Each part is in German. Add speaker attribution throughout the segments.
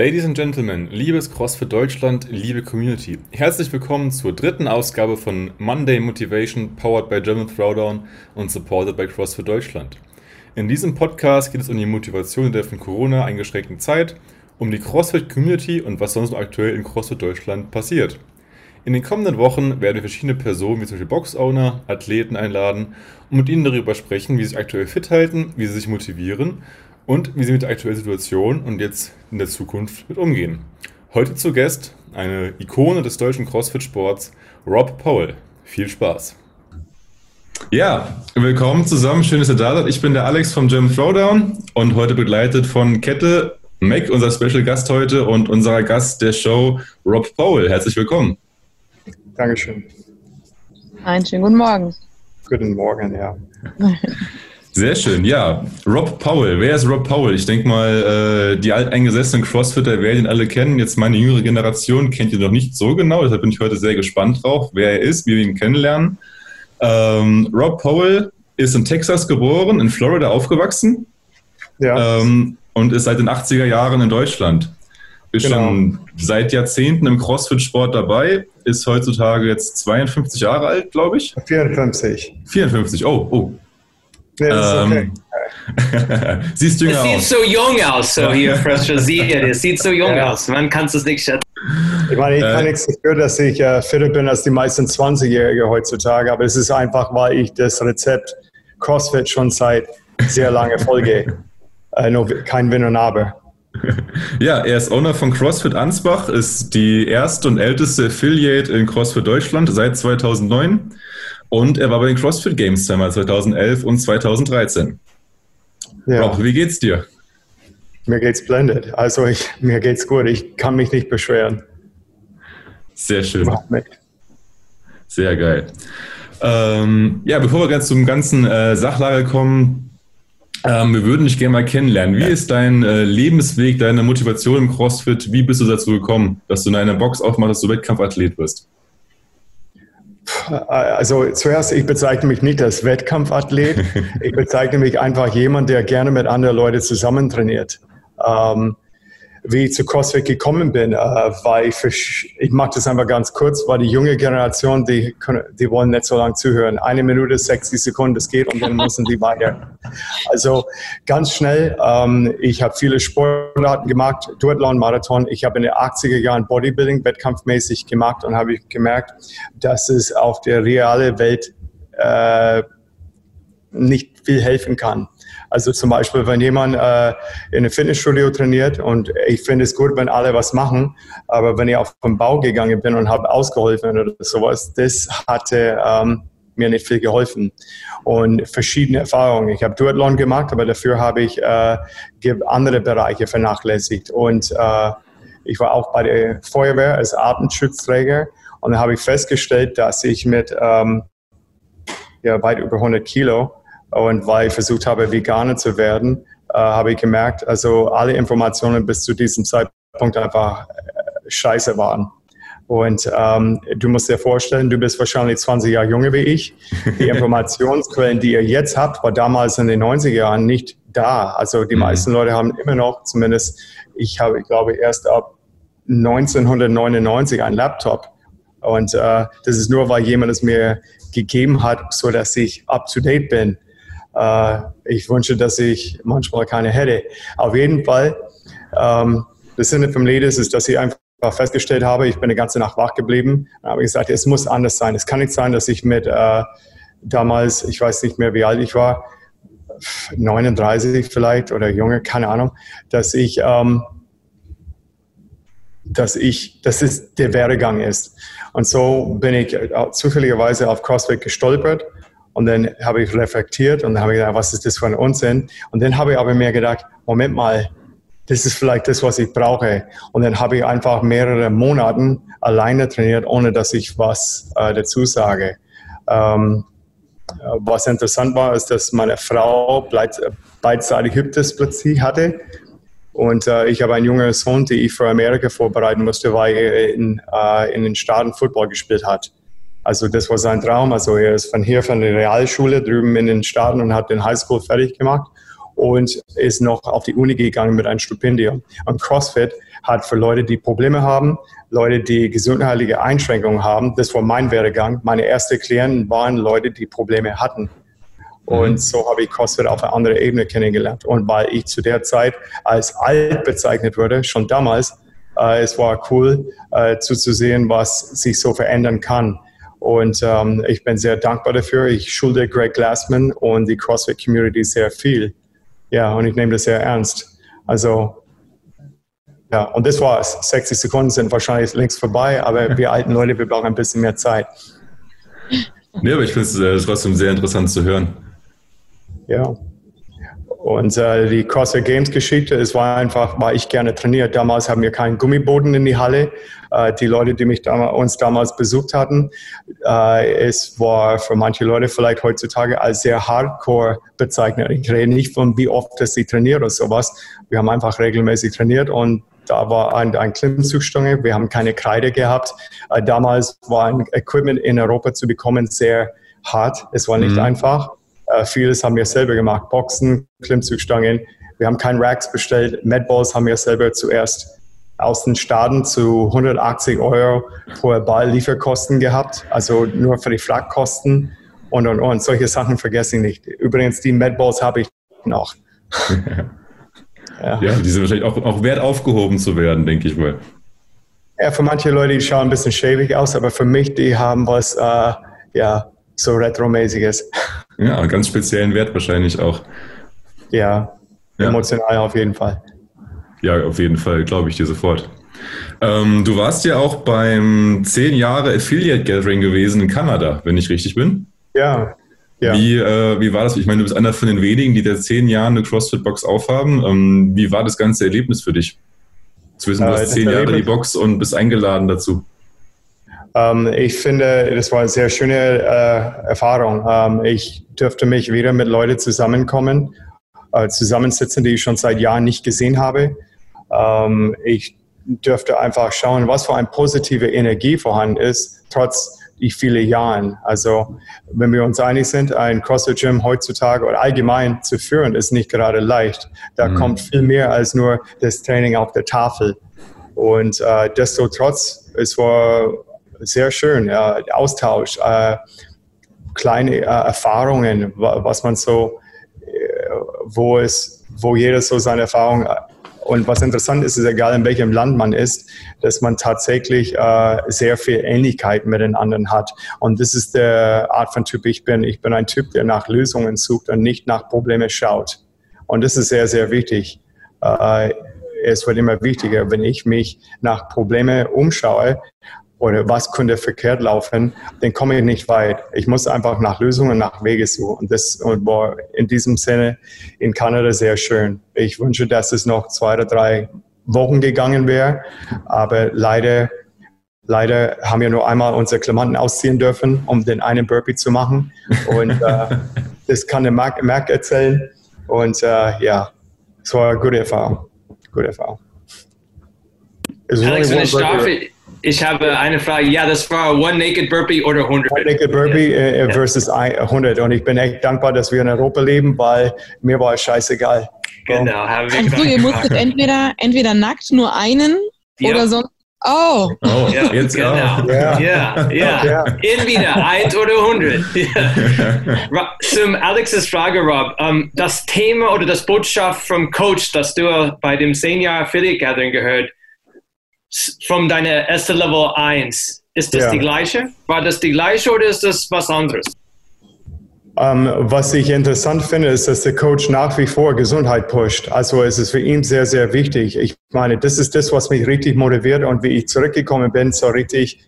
Speaker 1: Ladies and Gentlemen, liebes CrossFit Deutschland, liebe Community, herzlich willkommen zur dritten Ausgabe von Monday Motivation, powered by German Throwdown und supported by CrossFit Deutschland. In diesem Podcast geht es um die Motivation der von Corona eingeschränkten Zeit, um die CrossFit Community und was sonst aktuell in CrossFit Deutschland passiert. In den kommenden Wochen werden wir verschiedene Personen wie zum Beispiel Box-Owner, Athleten einladen und mit ihnen darüber sprechen, wie sie sich aktuell fit halten, wie sie sich motivieren und wie sie mit der aktuellen Situation und jetzt in der Zukunft mit umgehen. Heute zu Gast eine Ikone des deutschen CrossFit-Sports, Rob Powell. Viel Spaß. Ja, willkommen zusammen. Schön, dass ihr da seid. Ich bin der Alex vom Gym Throwdown und heute begleitet von Kette Mac, unser Special Gast heute und unser Gast der Show, Rob Powell. Herzlich willkommen.
Speaker 2: Dankeschön.
Speaker 3: Einen schönen guten Morgen.
Speaker 2: Guten Morgen, ja.
Speaker 1: Sehr schön, ja. Rob Powell, wer ist Rob Powell? Ich denke mal, äh, die alteingesessenen Crossfitter werden ihn alle kennen. Jetzt meine jüngere Generation kennt ihn noch nicht so genau, deshalb bin ich heute sehr gespannt drauf, wer er ist, wie wir ihn kennenlernen. Ähm, Rob Powell ist in Texas geboren, in Florida aufgewachsen ja. ähm, und ist seit den 80er Jahren in Deutschland. Ist genau. schon seit Jahrzehnten im CrossFit-Sport dabei, ist heutzutage jetzt 52 Jahre alt, glaube ich.
Speaker 2: 54.
Speaker 1: 54, oh, oh,
Speaker 2: ja, ähm,
Speaker 1: okay. Siehst jünger
Speaker 4: es sieht so jung aus, so hier Brasilien. Es sieht so jung ja. aus. Man kann es nicht schätzen.
Speaker 2: Ich meine, ich kann äh, nichts dafür, dass ich äh, fitter bin als die meisten 20-Jährige heutzutage, aber es ist einfach, weil ich das Rezept CrossFit schon seit sehr lange folge. äh, no, kein Wenn und Aber.
Speaker 1: Ja, er ist Owner von CrossFit Ansbach, ist die erste und älteste Affiliate in CrossFit Deutschland seit 2009 und er war bei den CrossFit Games zweimal 2011 und 2013. Ja. Rob, wie geht's dir?
Speaker 2: Mir geht's blended. Also ich, mir geht's gut. Ich kann mich nicht beschweren.
Speaker 1: Sehr schön. Sehr geil. Ähm, ja, bevor wir ganz zum ganzen äh, Sachlage kommen, ähm, wir würden dich gerne mal kennenlernen. Wie ist dein äh, Lebensweg, deine Motivation im CrossFit? Wie bist du dazu gekommen, dass du in einer Box aufmachst, dass du Wettkampfathlet wirst?
Speaker 2: Also zuerst, ich bezeichne mich nicht als Wettkampfathlet. Ich bezeichne mich einfach jemand, der gerne mit anderen Leuten zusammen trainiert. Ähm, wie ich zu CrossFit gekommen bin, äh, weil ich, ich mache das einfach ganz kurz, weil die junge Generation, die, die wollen nicht so lange zuhören. Eine Minute, 60 Sekunden, das geht und dann müssen die weiter. Also ganz schnell, ähm, ich habe viele Sportarten gemacht, Duathlon, Marathon. Ich habe in den 80er Jahren Bodybuilding wettkampfmäßig gemacht und habe gemerkt, dass es auf der realen Welt äh, nicht viel helfen kann. Also zum Beispiel, wenn jemand äh, in einem Fitnessstudio trainiert und ich finde es gut, wenn alle was machen, aber wenn ich auf den Bau gegangen bin und habe ausgeholfen oder sowas, das hatte ähm, mir nicht viel geholfen. Und verschiedene Erfahrungen. Ich habe Duathlon gemacht, aber dafür habe ich äh, andere Bereiche vernachlässigt. Und äh, ich war auch bei der Feuerwehr als Atemschutzträger und da habe ich festgestellt, dass ich mit ähm, ja, weit über 100 Kilo und weil ich versucht habe, Veganer zu werden, äh, habe ich gemerkt, also alle Informationen bis zu diesem Zeitpunkt einfach äh, scheiße waren. Und ähm, du musst dir vorstellen, du bist wahrscheinlich 20 Jahre jünger wie ich. Die Informationsquellen, die ihr jetzt habt, war damals in den 90er Jahren nicht da. Also die mhm. meisten Leute haben immer noch, zumindest ich habe, ich glaube, erst ab 1999 ein Laptop. Und äh, das ist nur, weil jemand es mir gegeben hat, so dass ich up to date bin. Äh, ich wünsche, dass ich manchmal keine hätte. Auf jeden Fall, ähm, das Sinne vom Lied ist, dass ich einfach festgestellt habe, ich bin eine ganze Nacht wach geblieben. Dann habe ich gesagt, es muss anders sein. Es kann nicht sein, dass ich mit äh, damals, ich weiß nicht mehr, wie alt ich war, 39 vielleicht oder junge, keine Ahnung, dass ich, ähm, dass ich, dass es der Werdegang ist. Und so bin ich zufälligerweise auf CrossFit gestolpert und dann habe ich reflektiert und dann habe ich gedacht, was ist das für ein Unsinn? Und dann habe ich aber mir gedacht, Moment mal, das ist vielleicht das, was ich brauche. Und dann habe ich einfach mehrere Monate alleine trainiert, ohne dass ich was äh, dazu sage. Ähm, was interessant war, ist, dass meine Frau beidseitig Hüptdysplasie hatte. Und äh, ich habe einen jungen Sohn, den ich für Amerika vorbereiten musste, weil er in, äh, in den Staaten Football gespielt hat. Also das war sein Traum. Also er ist von hier von der Realschule drüben in den Staaten und hat den Highschool fertig gemacht. und ist noch auf die Uni gegangen mit einem Stipendium. Und CrossFit hat für Leute, die Probleme haben, Leute, die gesundheitliche Einschränkungen haben, das war mein Werdegang. Meine ersten Klienten waren Leute, die Probleme hatten. Und mhm. so habe ich CrossFit auf einer anderen Ebene kennengelernt. Und weil ich zu der Zeit als alt bezeichnet wurde, schon damals, äh, es war cool äh, zu, zu sehen, was sich so verändern kann. Und ähm, ich bin sehr dankbar dafür. Ich schulde Greg Glassman und die CrossFit Community sehr viel. Ja, und ich nehme das sehr ernst. Also ja, und das war's. 60 Sekunden sind wahrscheinlich längst vorbei, aber wir alten Leute, wir brauchen ein bisschen mehr Zeit.
Speaker 1: Nee, aber ich finde es äh, trotzdem sehr interessant zu hören.
Speaker 2: Ja. Und äh, die CrossFit Games Geschichte, es war einfach, weil ich gerne trainiert. Damals haben wir keinen Gummiboden in die Halle. Äh, die Leute, die mich damals, uns damals besucht hatten, äh, es war für manche Leute vielleicht heutzutage als sehr hardcore bezeichnet. Ich rede nicht von, wie oft dass sie trainiert oder sowas. Wir haben einfach regelmäßig trainiert und da war ein, ein Klimmzugstange. Wir haben keine Kreide gehabt. Äh, damals war ein Equipment in Europa zu bekommen sehr hart. Es war nicht mhm. einfach. Äh, vieles haben wir selber gemacht. Boxen, Klimmzugstangen. Wir haben keinen Racks bestellt. Medballs haben wir selber zuerst aus den Staaten zu 180 Euro pro Ball Lieferkosten gehabt. Also nur für die Flakkosten und, und, und. Solche Sachen vergesse ich nicht. Übrigens, die Medballs habe ich noch.
Speaker 1: Ja. ja, die sind wahrscheinlich auch, auch wert aufgehoben zu werden, denke ich mal.
Speaker 2: Ja, für manche Leute, die schauen ein bisschen schäbig aus, aber für mich, die haben was, äh, ja, so Retro-mäßiges.
Speaker 1: Ja, ganz speziellen Wert wahrscheinlich auch.
Speaker 2: Ja, ja, emotional auf jeden Fall.
Speaker 1: Ja, auf jeden Fall, glaube ich dir sofort. Ähm, du warst ja auch beim 10 Jahre Affiliate Gathering gewesen in Kanada, wenn ich richtig bin.
Speaker 2: Ja,
Speaker 1: ja. Wie, äh, wie war das? Ich meine, du bist einer von den wenigen, die seit zehn Jahren eine CrossFit-Box aufhaben. Ähm, wie war das ganze Erlebnis für dich? Zu wissen, du hast äh, zehn Jahre die Box und bist eingeladen dazu.
Speaker 2: Ähm, ich finde, das war eine sehr schöne äh, Erfahrung. Ähm, ich dürfte mich wieder mit Leuten zusammenkommen, äh, zusammensitzen, die ich schon seit Jahren nicht gesehen habe. Ähm, ich dürfte einfach schauen, was für eine positive Energie vorhanden ist, trotz die viele Jahren. Also wenn wir uns einig sind, ein CrossFit-Gym heutzutage oder allgemein zu führen, ist nicht gerade leicht. Da mhm. kommt viel mehr als nur das Training auf der Tafel. Und äh, desto trotz, es war sehr schön, ja, Austausch, äh, kleine äh, Erfahrungen, was man so, äh, wo es, wo jeder so seine Erfahrung und was interessant ist, ist egal in welchem Land man ist, dass man tatsächlich äh, sehr viel Ähnlichkeit mit den anderen hat. Und das ist der Art von Typ, ich bin. Ich bin ein Typ, der nach Lösungen sucht und nicht nach Probleme schaut. Und das ist sehr, sehr wichtig. Äh, es wird immer wichtiger, wenn ich mich nach Probleme umschaue oder was könnte verkehrt laufen, dann komme ich nicht weit. Ich muss einfach nach Lösungen, nach Wege suchen. Und das war in diesem Sinne in Kanada sehr schön. Ich wünsche, dass es noch zwei oder drei Wochen gegangen wäre, aber leider, leider haben wir nur einmal unsere Klamotten ausziehen dürfen, um den einen Burpee zu machen. Und äh, das kann der Marc, Marc erzählen. Und äh, ja, es war eine gute Erfahrung. Gute Erfahrung.
Speaker 4: Alex, wenn ich darf, ich habe eine Frage. Ja, das war One Naked Burpee oder 100?
Speaker 2: One Naked Burpee äh, ja. versus 100. Und ich bin echt dankbar, dass wir in Europa leben, weil mir war es scheißegal.
Speaker 3: Genau, haben wir Also ihr musstet entweder, entweder nackt nur einen ja. oder sonst Oh.
Speaker 1: oh ja, jetzt genau. auch.
Speaker 4: Ja, ja. ja. ja. Entweder eins oder 100. Ja. Zum Alexes Frage, Rob. Um, ähm, das Thema oder das Botschaft vom Coach, das du bei dem Senior Affiliate Gathering gehört, von deiner ersten Level 1, ist das ja. die gleiche? War das die gleiche oder ist das was anderes?
Speaker 2: Um, ähm, was ich interessant finde, ist, dass der Coach nach wie vor Gesundheit pusht. Also es ist für ihn sehr, sehr wichtig. Ich meine, das ist das, was mich richtig motiviert und wie ich zurückgekommen bin, so richtig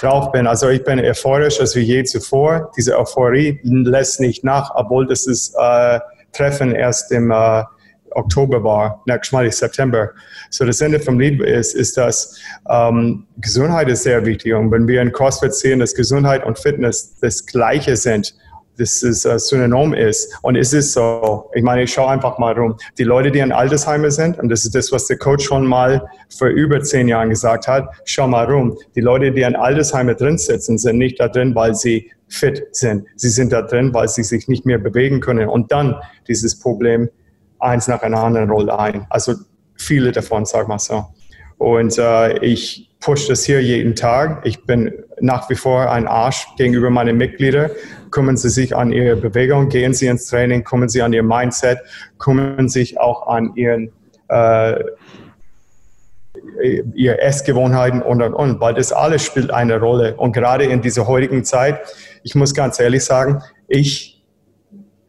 Speaker 2: drauf bin. Also ich bin euphorisch als wie je zuvor. Diese Euphorie lässt nicht nach, obwohl das ist, äh, Treffen erst im äh, Oktober war, nächstes Mal September. So das Ende vom Lied ist, ist, dass ähm, Gesundheit ist sehr wichtig. Und wenn wir in CrossFit sehen, dass Gesundheit und Fitness das Gleiche sind, das ist äh, synonym ist. Und es ist so. Ich meine, ich schaue einfach mal rum. Die Leute, die in Altersheimer sind, und das ist das, was der Coach schon mal vor über zehn Jahren gesagt hat, schau mal rum. Die Leute, die in Altersheimer drin sitzen, sind nicht da drin, weil sie fit sind. Sie sind da drin, weil sie sich nicht mehr bewegen können. Und dann dieses Problem eins nach einer anderen Rolle ein. Also viele davon, sag mal so. Und äh, ich push das hier jeden Tag. Ich bin nach wie vor ein Arsch gegenüber meinen Mitgliedern. Kümmern Sie sich an Ihre Bewegung, gehen Sie ins Training, kümmern Sie an Ihr Mindset, kümmern sich auch an Ihren äh, ihre Essgewohnheiten und und und, weil das alles spielt eine Rolle. Und gerade in dieser heutigen Zeit, ich muss ganz ehrlich sagen, ich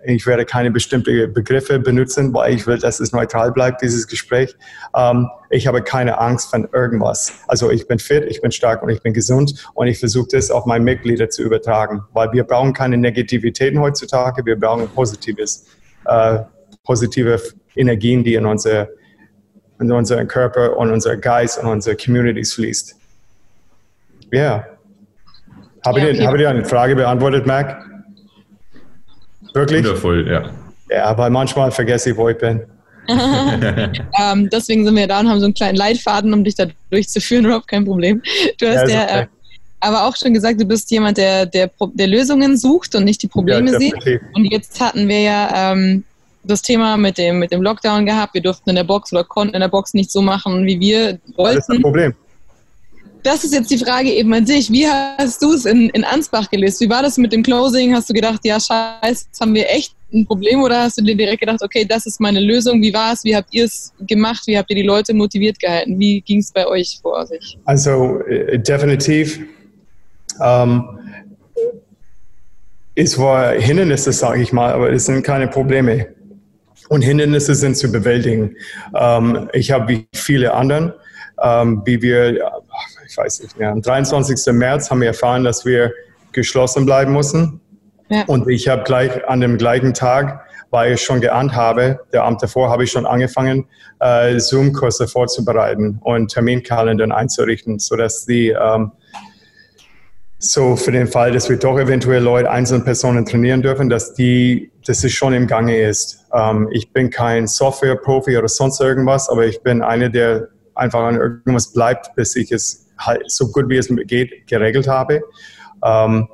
Speaker 2: ich werde keine bestimmten Begriffe benutzen, weil ich will, dass es neutral bleibt, dieses Gespräch. Ähm, ich habe keine Angst von irgendwas. Also ich bin fit, ich bin stark und ich bin gesund und ich versuche das auf meine Mitglieder zu übertragen, weil wir brauchen keine Negativitäten heutzutage, wir brauchen positives, äh, positive Energien, die in, unsere, in unseren Körper und unser Geist und unsere Communities fließt. Ja. Yeah. Habe, ja, okay. habe ich dir eine Frage beantwortet, Mac?
Speaker 1: Wirklich? Wundervoll, ja.
Speaker 2: Ja, weil manchmal vergesse ich, wo ich bin.
Speaker 3: ähm, deswegen sind wir da und haben so einen kleinen Leitfaden, um dich da durchzuführen, Rob, kein Problem. Du hast ja, ja äh, aber auch schon gesagt, du bist jemand, der, der, der Lösungen sucht und nicht die Probleme ja, sieht. Und jetzt hatten wir ja ähm, das Thema mit dem, mit dem Lockdown gehabt. Wir durften in der Box oder konnten in der Box nicht so machen, wie wir wollten. Das ist ein Problem das ist jetzt die Frage eben an dich. Wie hast du es in, in Ansbach gelöst? Wie war das mit dem Closing? Hast du gedacht, ja, scheiße, jetzt haben wir echt ein Problem oder hast du dir direkt gedacht, okay, das ist meine Lösung? Wie war es? Wie habt ihr es gemacht? Wie habt ihr die Leute motiviert gehalten? Wie ging es bei euch vor sich?
Speaker 2: Also äh, definitiv. Ähm, es war Hindernisse, sage ich mal, aber es sind keine Probleme. Und Hindernisse sind zu bewältigen. Ähm, ich habe wie viele anderen, ähm, wie wir ich weiß nicht mehr, am 23. März haben wir erfahren, dass wir geschlossen bleiben mussten. Ja. Und ich habe gleich an dem gleichen Tag, weil ich schon geahnt habe, der Abend davor habe ich schon angefangen, äh, Zoom-Kurse vorzubereiten und Terminkalendern einzurichten, sodass die ähm, so für den Fall, dass wir doch eventuell Leute, einzelne Personen trainieren dürfen, dass die, dass es schon im Gange ist. Ähm, ich bin kein Software-Profi oder sonst irgendwas, aber ich bin einer, der einfach an irgendwas bleibt, bis ich es halt so gut wie es geht geregelt habe. Ähm,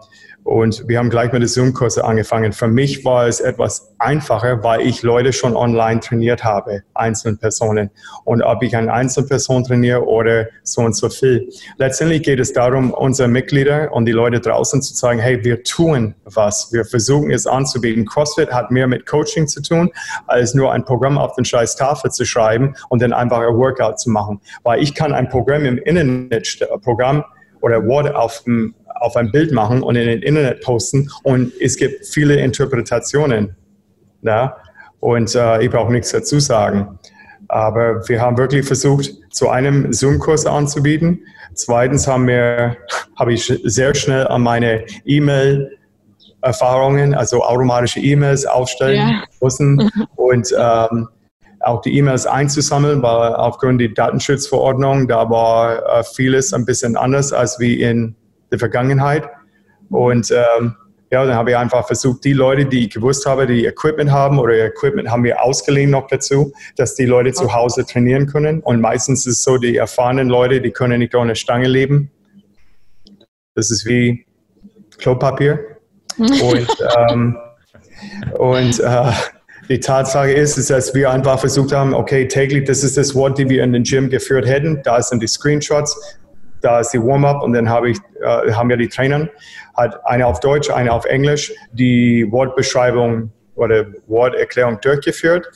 Speaker 2: und wir haben gleich mit den Zoom-Kurse angefangen. Für mich war es etwas einfacher, weil ich Leute schon online trainiert habe, einzelne Personen. Und ob ich eine einzelne Person trainiere oder so und so viel. Letztendlich geht es darum, unsere Mitglieder und die Leute draußen zu sagen, hey, wir tun was. Wir versuchen es anzubieten. CrossFit hat mehr mit Coaching zu tun, als nur ein Programm auf den scheiß Tafel zu schreiben und dann einfach ein Workout zu machen. Weil ich kann ein Programm im Internet, Programm oder Wort auf dem auf ein Bild machen und in den Internet posten und es gibt viele Interpretationen. Ja? Und äh, ich brauche nichts dazu sagen. Aber wir haben wirklich versucht, zu einem Zoom-Kurs anzubieten. Zweitens haben wir, habe ich sehr schnell an meine E-Mail Erfahrungen, also automatische E-Mails aufstellen ja. müssen und ähm, auch die E-Mails einzusammeln, weil aufgrund der Datenschutzverordnung, da war äh, vieles ein bisschen anders als wie in der Vergangenheit. Und ähm, ja, dann habe ich einfach versucht, die Leute, die ich gewusst habe, die Equipment haben oder Equipment haben wir ausgeliehen noch dazu, dass die Leute zu Hause trainieren können. Und meistens ist es so, die erfahrenen Leute, die können nicht ohne Stange leben. Das ist wie Klopapier. Und, ähm, und äh, die Tatsache ist, ist, dass wir einfach versucht haben, okay, täglich, das ist das Wort, die wir in den Gym geführt hätten. Da sind die Screenshots da ist die Warm-up und dann habe ich, äh, haben wir die Trainer, hat eine auf Deutsch, eine auf Englisch, die Wortbeschreibung oder Worterklärung durchgeführt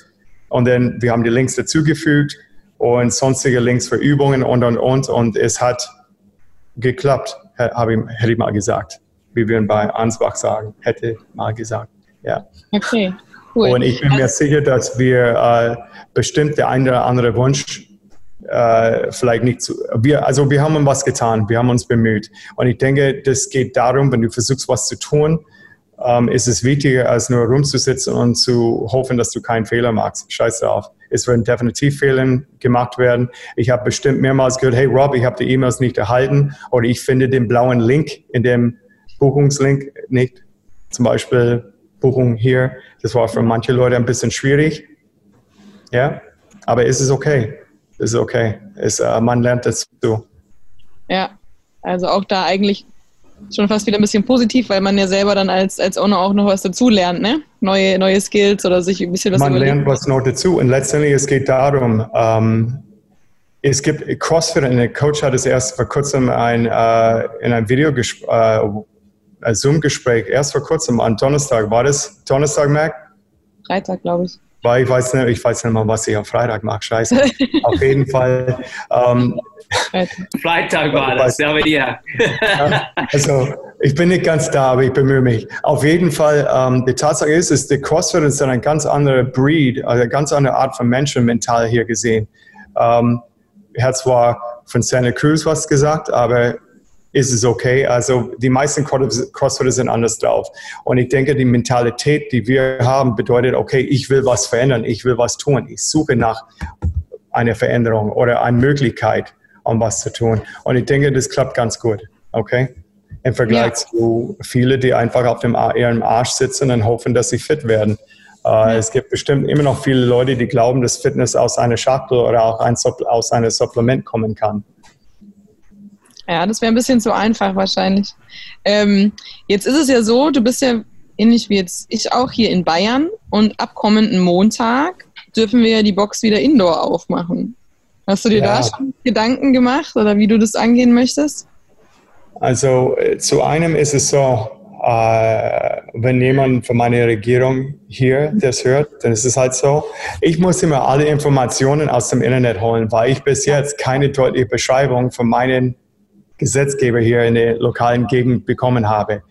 Speaker 2: und dann wir haben die Links dazugefügt und sonstige Links für Übungen und und und und es hat geklappt, habe ich, hätte ich mal gesagt, wie wir bei Ansbach sagen, hätte mal gesagt, ja.
Speaker 3: Okay.
Speaker 2: Cool. Und ich bin mir sicher, dass wir äh, bestimmt der eine oder andere Wunsch äh, vielleicht nicht zu. Wir, also wir haben was getan, wir haben uns bemüht. Und ich denke, das geht darum, wenn du versuchst, was zu tun, ähm, ist es wichtiger, als nur rumzusitzen und zu hoffen, dass du keinen Fehler machst. Scheiß drauf. Es werden definitiv Fehler gemacht werden. Ich habe bestimmt mehrmals gehört, hey Rob, ich habe die E-Mails nicht erhalten oder ich finde den blauen Link in dem Buchungslink nicht. Zum Beispiel Buchung hier. Das war für manche Leute ein bisschen schwierig. Ja, aber es ist okay ist okay. Ist, äh, man lernt dazu.
Speaker 3: Ja, also auch da eigentlich schon fast wieder ein bisschen positiv, weil man ja selber dann als, als Owner auch noch was dazu lernt, ne? Neue, neue Skills oder sich ein bisschen was
Speaker 2: Man überlegt. lernt was noch dazu und letztendlich es geht darum, ähm, es gibt CrossFit, ein Coach hat es erst vor kurzem ein, äh, in einem Video äh, Zoom-Gespräch, erst vor kurzem am Donnerstag, war das Donnerstag, Mac?
Speaker 3: Freitag, glaube ich.
Speaker 2: Weil ich weiß nicht, ich weiß nicht mal, was ich am Freitag mache. Scheiße. Auf jeden Fall. Ähm,
Speaker 4: Freitag war das, ja, aber ja.
Speaker 2: also, ich bin nicht ganz da, aber ich bemühe mich. Auf jeden Fall, ähm, die Tatsache ist, ist, der CrossFit ist eine ganz andere Breed, also eine ganz andere Art von Menschen mental hier gesehen. Ähm, er hat zwar von Santa Cruz was gesagt, aber ist es okay. Also die meisten Crossfitter sind anders drauf. Und ich denke, die Mentalität, die wir haben, bedeutet, okay, ich will was verändern, ich will was tun. Ich suche nach einer Veränderung oder einer Möglichkeit, um was zu tun. Und ich denke, das klappt ganz gut. Okay? Im Vergleich ja. zu vielen, die einfach auf dem, ihrem Arsch sitzen und hoffen, dass sie fit werden. Äh, es gibt bestimmt immer noch viele Leute, die glauben, dass Fitness aus einer Schachtel oder auch aus einem Supplement kommen kann.
Speaker 3: Ja, das wäre ein bisschen zu einfach wahrscheinlich. Ähm, jetzt ist es ja so, du bist ja ähnlich wie jetzt ich auch hier in Bayern und ab kommenden Montag dürfen wir ja die Box wieder indoor aufmachen. Hast du dir ja. da schon Gedanken gemacht oder wie du das angehen möchtest?
Speaker 2: Also äh, zu einem ist es so, äh, wenn jemand von meiner Regierung hier das hört, dann ist es halt so. Ich muss immer alle Informationen aus dem Internet holen, weil ich bis jetzt keine deutliche Beschreibung von meinen Gesetzgeber hier in der lokalen Gegend bekommen habe.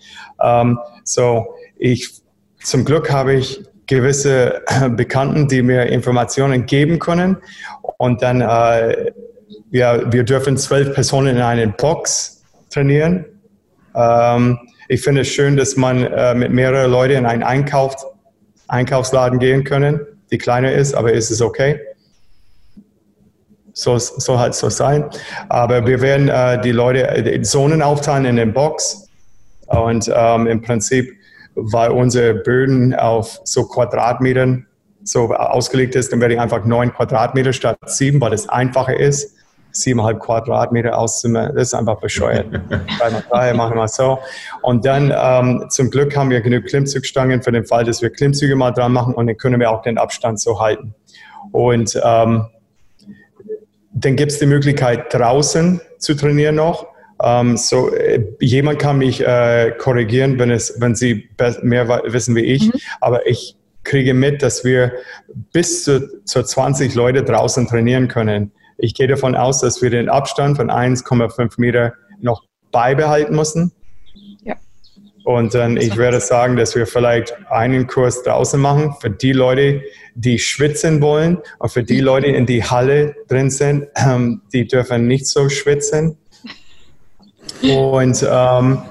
Speaker 2: Ähm, so, ich, zum Glück habe ich gewisse Bekannten, die mir Informationen geben können. Und dann, äh, ja, wir dürfen zwölf Personen in einer Box trainieren. Ähm, ich finde es schön, dass man äh, mit mehreren Leuten in einen Einkauf, Einkaufsladen gehen können, die kleiner ist, aber ist es okay soll, soll halt so sein. Aber wir werden äh, die Leute in Zonen aufteilen in den Box und ähm, im Prinzip, weil unsere Böden auf so Quadratmetern so ausgelegt ist, dann werde ich einfach neun Quadratmeter statt sieben, weil das einfacher ist. Siebeneinhalb Quadratmeter auszumachen, das ist einfach bescheuert. Dreimal drei machen wir so. Und dann ähm, zum Glück haben wir genug Klimmzugstangen für den Fall, dass wir Klimmzüge mal dran machen und dann können wir auch den Abstand so halten. Und ähm, dann gibt es die Möglichkeit, draußen zu trainieren noch. Ähm, so, äh, jemand kann mich äh, korrigieren, wenn, es, wenn Sie mehr wissen wie ich, mhm. aber ich kriege mit, dass wir bis zu, zu 20 Leute draußen trainieren können. Ich gehe davon aus, dass wir den Abstand von 1,5 Meter noch beibehalten müssen. Und dann, ich würde sagen, dass wir vielleicht einen Kurs draußen machen für die Leute, die schwitzen wollen und für die Leute, die in die Halle drin sind, ähm, die dürfen nicht so schwitzen. Und ähm,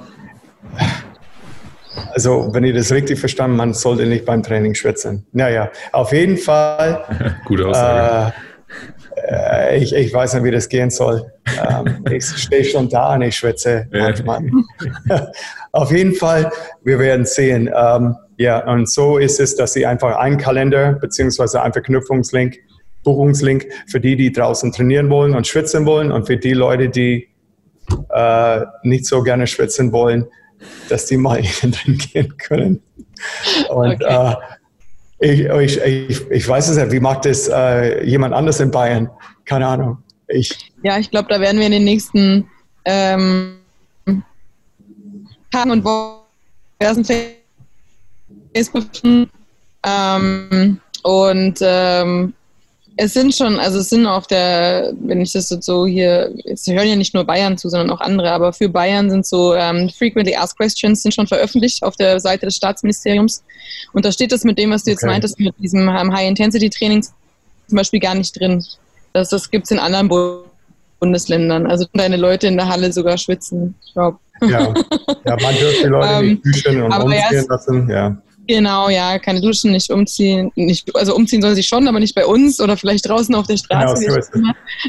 Speaker 2: also, wenn ihr das richtig verstanden, man sollte nicht beim Training schwitzen. Naja, auf jeden Fall.
Speaker 1: Gute Aussage.
Speaker 2: Äh, ich, ich weiß nicht, wie das gehen soll. Ähm, ich stehe schon da und ich schwitze manchmal. auf jeden Fall, wir werden sehen. Ähm, ja, und so ist es, dass Sie einfach einen Kalender beziehungsweise einen Verknüpfungslink, Buchungslink für die, die draußen trainieren wollen und schwitzen wollen und für die Leute, die äh, nicht so gerne schwitzen wollen, dass die mal innen drin gehen können. Und okay. äh, ich, ich, ich, ich, weiß es ja, wie macht das äh, jemand anders in Bayern? Keine Ahnung. Ich,
Speaker 3: ja, ich glaube, da werden wir in den nächsten ähm, Tagen und Wochen Facebook. Ähm, und ähm, es sind schon, also es sind auf der, wenn ich das so hier, jetzt hören ja nicht nur Bayern zu, sondern auch andere, aber für Bayern sind so ähm, Frequently Asked Questions sind schon veröffentlicht auf der Seite des Staatsministeriums. Und da steht das mit dem, was du jetzt okay. meintest, mit diesem ähm, High-Intensity-Training zum Beispiel gar nicht drin. Das, das gibt es in anderen Bundesländern. Also deine Leute in der Halle sogar schwitzen, ich glaube.
Speaker 2: Ja. ja, man dürfte die Leute nicht duschen und umziehen lassen, ja.
Speaker 3: Genau, ja, keine Duschen, nicht umziehen. Nicht, also umziehen sollen sie schon, aber nicht bei uns oder vielleicht draußen auf der Straße. Genau, so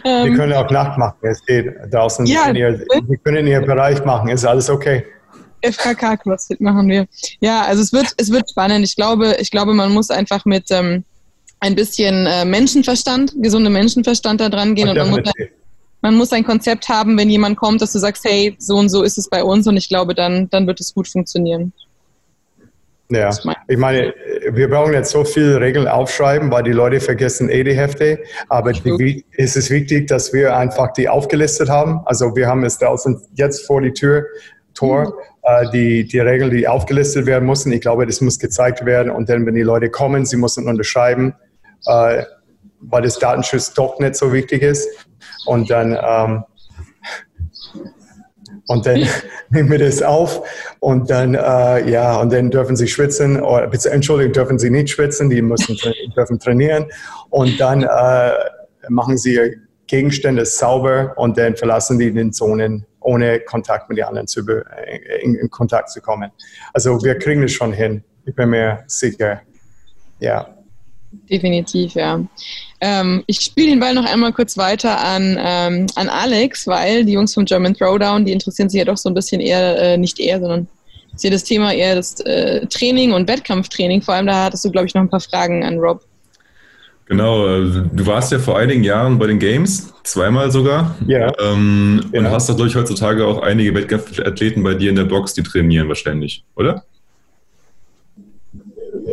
Speaker 2: ähm, können auch Nacht machen, es geht draußen. Ja, in ihr, Sie können in Ihrem Bereich machen, ist alles okay.
Speaker 3: FKK CrossFit machen wir. Ja, also es wird, es wird spannend. Ich glaube, ich glaube, man muss einfach mit ähm, ein bisschen äh, Menschenverstand, gesundem Menschenverstand da dran gehen und, und man muss man muss ein Konzept haben, wenn jemand kommt, dass du sagst, hey, so und so ist es bei uns und ich glaube, dann, dann wird es gut funktionieren.
Speaker 2: Ja, ich meine, wir brauchen jetzt so viele Regeln aufschreiben, weil die Leute vergessen eh die Hefte. Aber die, es ist wichtig, dass wir einfach die aufgelistet haben. Also wir haben es draußen jetzt vor die Tür, Tor, mhm. äh, die, die Regeln, die aufgelistet werden müssen. Ich glaube, das muss gezeigt werden. Und dann, wenn die Leute kommen, sie müssen unterschreiben, äh, weil das Datenschutz doch nicht so wichtig ist. Und dann ähm, und dann nehmen wir das auf und dann, äh, ja, und dann dürfen sie schwitzen, oder, Entschuldigung, dürfen sie nicht schwitzen, die müssen, dürfen trainieren und dann äh, machen sie Gegenstände sauber und dann verlassen die den Zonen ohne Kontakt mit den anderen zu, in, in Kontakt zu kommen. Also wir kriegen das schon hin, ich bin mir sicher. Ja.
Speaker 3: Definitiv, ja. Ähm, ich spiele den Ball noch einmal kurz weiter an, ähm, an Alex, weil die Jungs vom German Throwdown, die interessieren sich ja doch so ein bisschen eher, äh, nicht eher, sondern ist ja das Thema eher das äh, Training und Wettkampftraining. Vor allem da hattest du, glaube ich, noch ein paar Fragen an Rob.
Speaker 1: Genau, äh, du warst ja vor einigen Jahren bei den Games, zweimal sogar. Ja. Ähm, ja. Und hast da, glaube ich, heutzutage auch einige Wettkampfathleten bei dir in der Box, die trainieren wahrscheinlich, oder?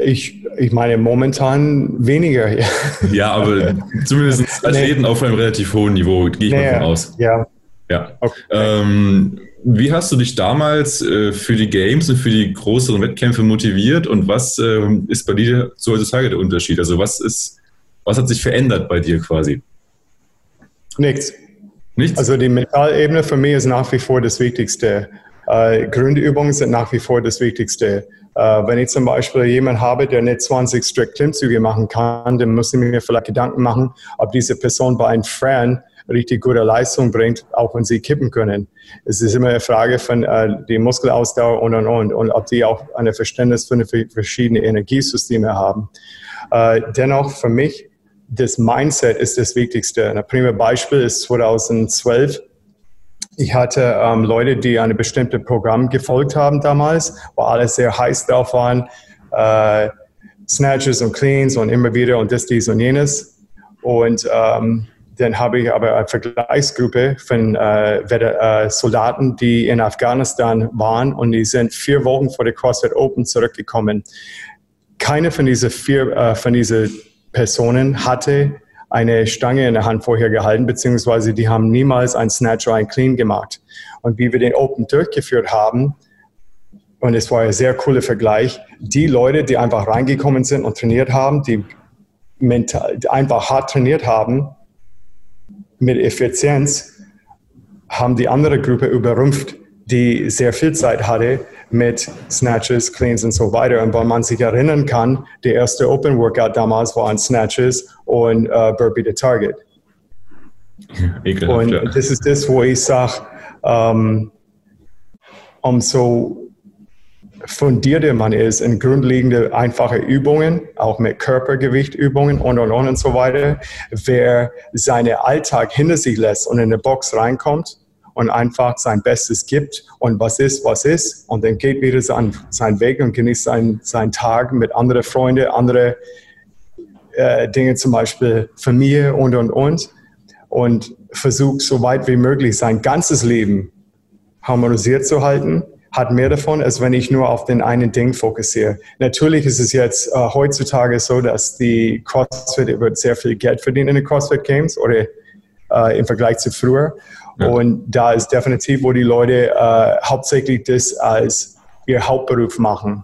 Speaker 2: Ich, ich meine, momentan weniger.
Speaker 1: Ja, ja aber zumindest Athleten nee. auf einem relativ hohen Niveau, gehe ich nee, mal von aus.
Speaker 2: Ja.
Speaker 1: Ja. Okay. Ähm, wie hast du dich damals äh, für die Games und für die größeren Wettkämpfe motiviert und was äh, ist bei dir zu heutzutage der Unterschied? Also was ist, was hat sich verändert bei dir quasi?
Speaker 2: Nichts. Nichts? Also die Mentalebene für mich ist nach wie vor das Wichtigste. Äh, Grundübungen sind nach wie vor das Wichtigste. Äh, wenn ich zum Beispiel jemanden habe, der nicht 20 Strict Klimmzüge machen kann, dann muss ich mir vielleicht Gedanken machen, ob diese Person bei einem Fan richtig gute Leistung bringt, auch wenn sie kippen können. Es ist immer eine Frage von äh, die Muskelausdauer und und und und ob die auch ein Verständnis für verschiedene Energiesysteme haben. Äh, dennoch für mich das Mindset ist das Wichtigste. Ein prima Beispiel ist 2012 ich hatte ähm, Leute, die ein bestimmtes Programm gefolgt haben damals, wo alle sehr heiß drauf waren. Äh, Snatches und Cleans und immer wieder und das, dies und jenes. Und ähm, dann habe ich aber eine Vergleichsgruppe von äh, äh, Soldaten, die in Afghanistan waren und die sind vier Wochen vor der CrossFit Open zurückgekommen. Keine von diesen vier äh, von diesen Personen hatte eine Stange in der Hand vorher gehalten, beziehungsweise die haben niemals ein Snatch oder ein Clean gemacht. Und wie wir den Open durchgeführt haben, und es war ein sehr cooler Vergleich, die Leute, die einfach reingekommen sind und trainiert haben, die mental, die einfach hart trainiert haben, mit Effizienz, haben die andere Gruppe überrümpft, die sehr viel Zeit hatte mit Snatches, Cleans und so weiter. Und weil man sich erinnern kann, der erste Open Workout damals war an Snatches und uh, Burpee the Target. und ja. das ist das, wo ich sage, um, umso fundierter man ist in grundlegende, einfache Übungen, auch mit Körpergewichtübungen und und und und so weiter, wer seinen Alltag hinter sich lässt und in eine Box reinkommt, und einfach sein Bestes gibt und was ist, was ist. Und dann geht wieder sein, sein Weg und genießt seinen, seinen Tag mit anderen Freunden, andere äh, Dinge, zum Beispiel Familie und, und, und. Und versucht so weit wie möglich sein ganzes Leben harmonisiert zu halten hat mehr davon, als wenn ich nur auf den einen Ding fokussiere. Natürlich ist es jetzt äh, heutzutage so, dass die CrossFit wird sehr viel Geld verdienen in den CrossFit Games oder äh, im Vergleich zu früher. Und da ist definitiv, wo die Leute äh, hauptsächlich das als ihr Hauptberuf machen.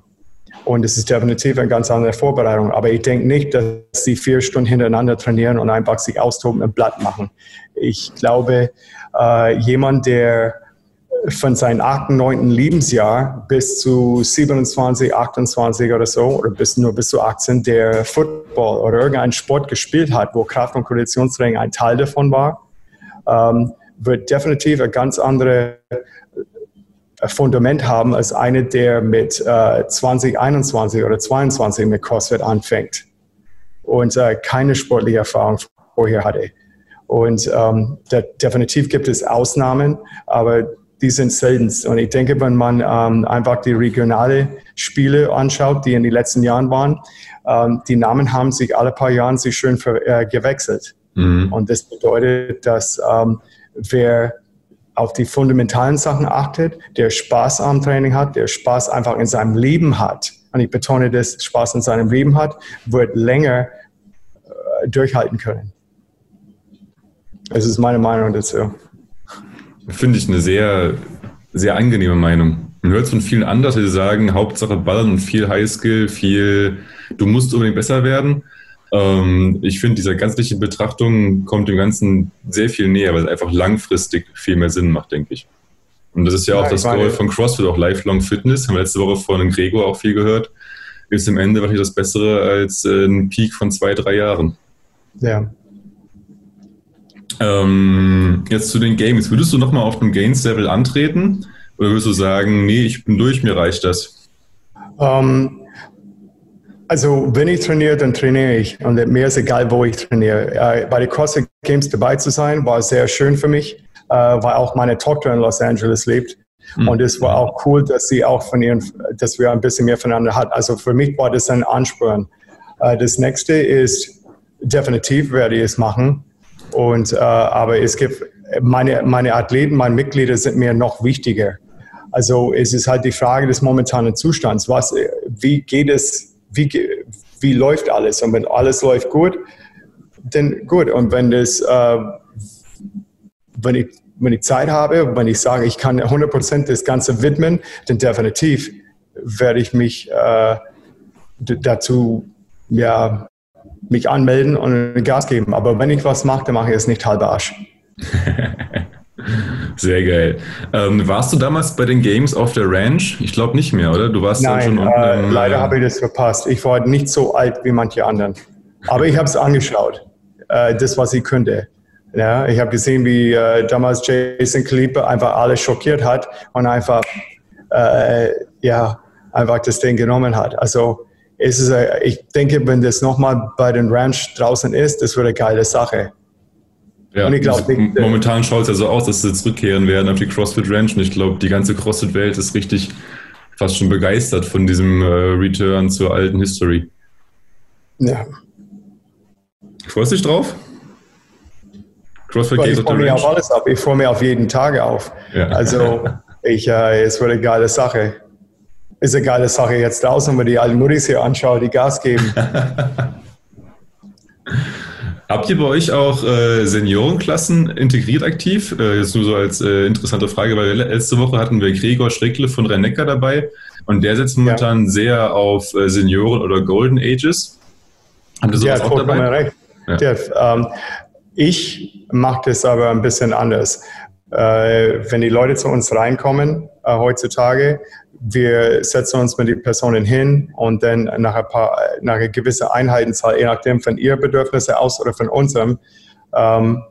Speaker 2: Und es ist definitiv eine ganz andere Vorbereitung. Aber ich denke nicht, dass sie vier Stunden hintereinander trainieren und einfach sich austoben und Blatt machen. Ich glaube, äh, jemand, der von seinem 8., 9. Lebensjahr bis zu 27, 28 oder so, oder bis, nur bis zu 18, der Football oder irgendeinen Sport gespielt hat, wo Kraft- und Konditionstraining ein Teil davon war, ähm, wird definitiv ein ganz anderes äh, Fundament haben als eine, der mit äh, 2021 oder 22 mit CrossFit anfängt und äh, keine sportliche Erfahrung vorher hatte. Und ähm, definitiv gibt es Ausnahmen, aber die sind selten. Und ich denke, wenn man ähm, einfach die regionale Spiele anschaut, die in den letzten Jahren waren, ähm, die Namen haben sich alle paar Jahren sich schön für, äh, gewechselt. Mhm. Und das bedeutet, dass ähm, wer auf die fundamentalen Sachen achtet, der Spaß am Training hat, der Spaß einfach in seinem Leben hat, und ich betone das, Spaß in seinem Leben hat, wird länger äh, durchhalten können. Das ist meine Meinung dazu.
Speaker 1: Finde ich eine sehr, sehr angenehme Meinung. Man hört es von vielen anders, die sagen, Hauptsache Ballern und viel Highskill, viel, du musst unbedingt besser werden. Ähm, ich finde, diese ganzliche Betrachtung kommt dem Ganzen sehr viel näher, weil es einfach langfristig viel mehr Sinn macht, denke ich. Und das ist ja, ja auch das Goal von CrossFit, auch Lifelong Fitness. Haben wir letzte Woche von Gregor auch viel gehört. Ist im Ende wahrscheinlich das Bessere als äh, ein Peak von zwei, drei Jahren.
Speaker 2: Ja.
Speaker 1: Ähm, jetzt zu den Games. Würdest du nochmal auf dem Gains-Level antreten? Oder würdest du sagen, nee, ich bin durch, mir reicht das?
Speaker 2: Ähm, also, wenn ich trainiere, dann trainiere ich. Und mir ist egal, wo ich trainiere. Äh, bei den CrossFit Games dabei zu sein, war sehr schön für mich, äh, weil auch meine Tochter in Los Angeles lebt. Mhm. Und es war auch cool, dass sie auch von ihren, dass wir ein bisschen mehr voneinander hat. Also für mich war das ein Ansporn. Äh, das nächste ist, definitiv werde ich es machen. Und, aber es gibt, meine, meine Athleten, meine Mitglieder sind mir noch wichtiger. Also es ist halt die Frage des momentanen Zustands. Was, wie geht es, wie, wie läuft alles? Und wenn alles läuft gut, dann gut. Und wenn das, äh, wenn ich, wenn ich Zeit habe, wenn ich sage, ich kann 100% das Ganze widmen, dann definitiv werde ich mich äh, dazu ja, mich anmelden und Gas geben. Aber wenn ich was mache, dann mache ich es nicht halber Arsch.
Speaker 1: Sehr geil. Ähm, warst du damals bei den Games auf der Ranch? Ich glaube nicht mehr, oder? Du warst
Speaker 2: Nein, schon unten. Äh, leider äh, habe ich das verpasst. Ich war nicht so alt wie manche anderen. Aber ich habe es angeschaut, äh, das, was ich könnte. Ja, ich habe gesehen, wie äh, damals Jason Kalipe einfach alles schockiert hat und einfach, äh, ja, einfach das Ding genommen hat. Also es ist, ich denke, wenn das nochmal bei den Ranch draußen ist, das wird eine geile Sache.
Speaker 1: Ja, und ich glaub, momentan schaut es ja so aus, dass sie zurückkehren werden auf die CrossFit Ranch und ich glaube, die ganze CrossFit-Welt ist richtig fast schon begeistert von diesem äh, Return zur alten History.
Speaker 2: Ja.
Speaker 1: Freust du dich drauf?
Speaker 2: CrossFit ich freue mich auf alles ab. Ich freue mich auf jeden Tag auf. Ja. Also, ich, äh, es wird eine geile Sache ist eine geile Sache jetzt draußen, wenn man die alten Muddis hier anschaut, die Gas geben.
Speaker 1: Habt ihr bei euch auch äh, Seniorenklassen integriert aktiv? Äh, jetzt nur so als äh, interessante Frage, weil letzte Woche hatten wir Gregor Schreckle von Rennecker dabei und der setzt momentan ja. sehr auf äh, Senioren oder Golden Ages.
Speaker 2: Habt ihr sowas ja, auch dabei? Recht. Ja. Der, ähm, ich mache das aber ein bisschen anders. Äh, wenn die Leute zu uns reinkommen äh, heutzutage, wir setzen uns mit den Personen hin und dann nach, ein paar, nach einer gewissen Einheitenzahl, je nachdem von ihren Bedürfnissen aus oder von unserem, ähm,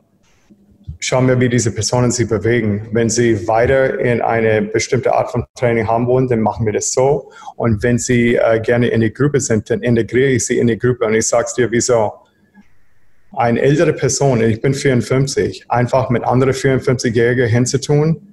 Speaker 2: schauen wir, wie diese Personen sich bewegen. Wenn sie weiter in eine bestimmte Art von Training haben wollen, dann machen wir das so. Und wenn sie äh, gerne in die Gruppe sind, dann integriere ich sie in die Gruppe und ich sage es dir, wieso eine ältere Person, ich bin 54, einfach mit anderen 54-Jährigen hinzutun,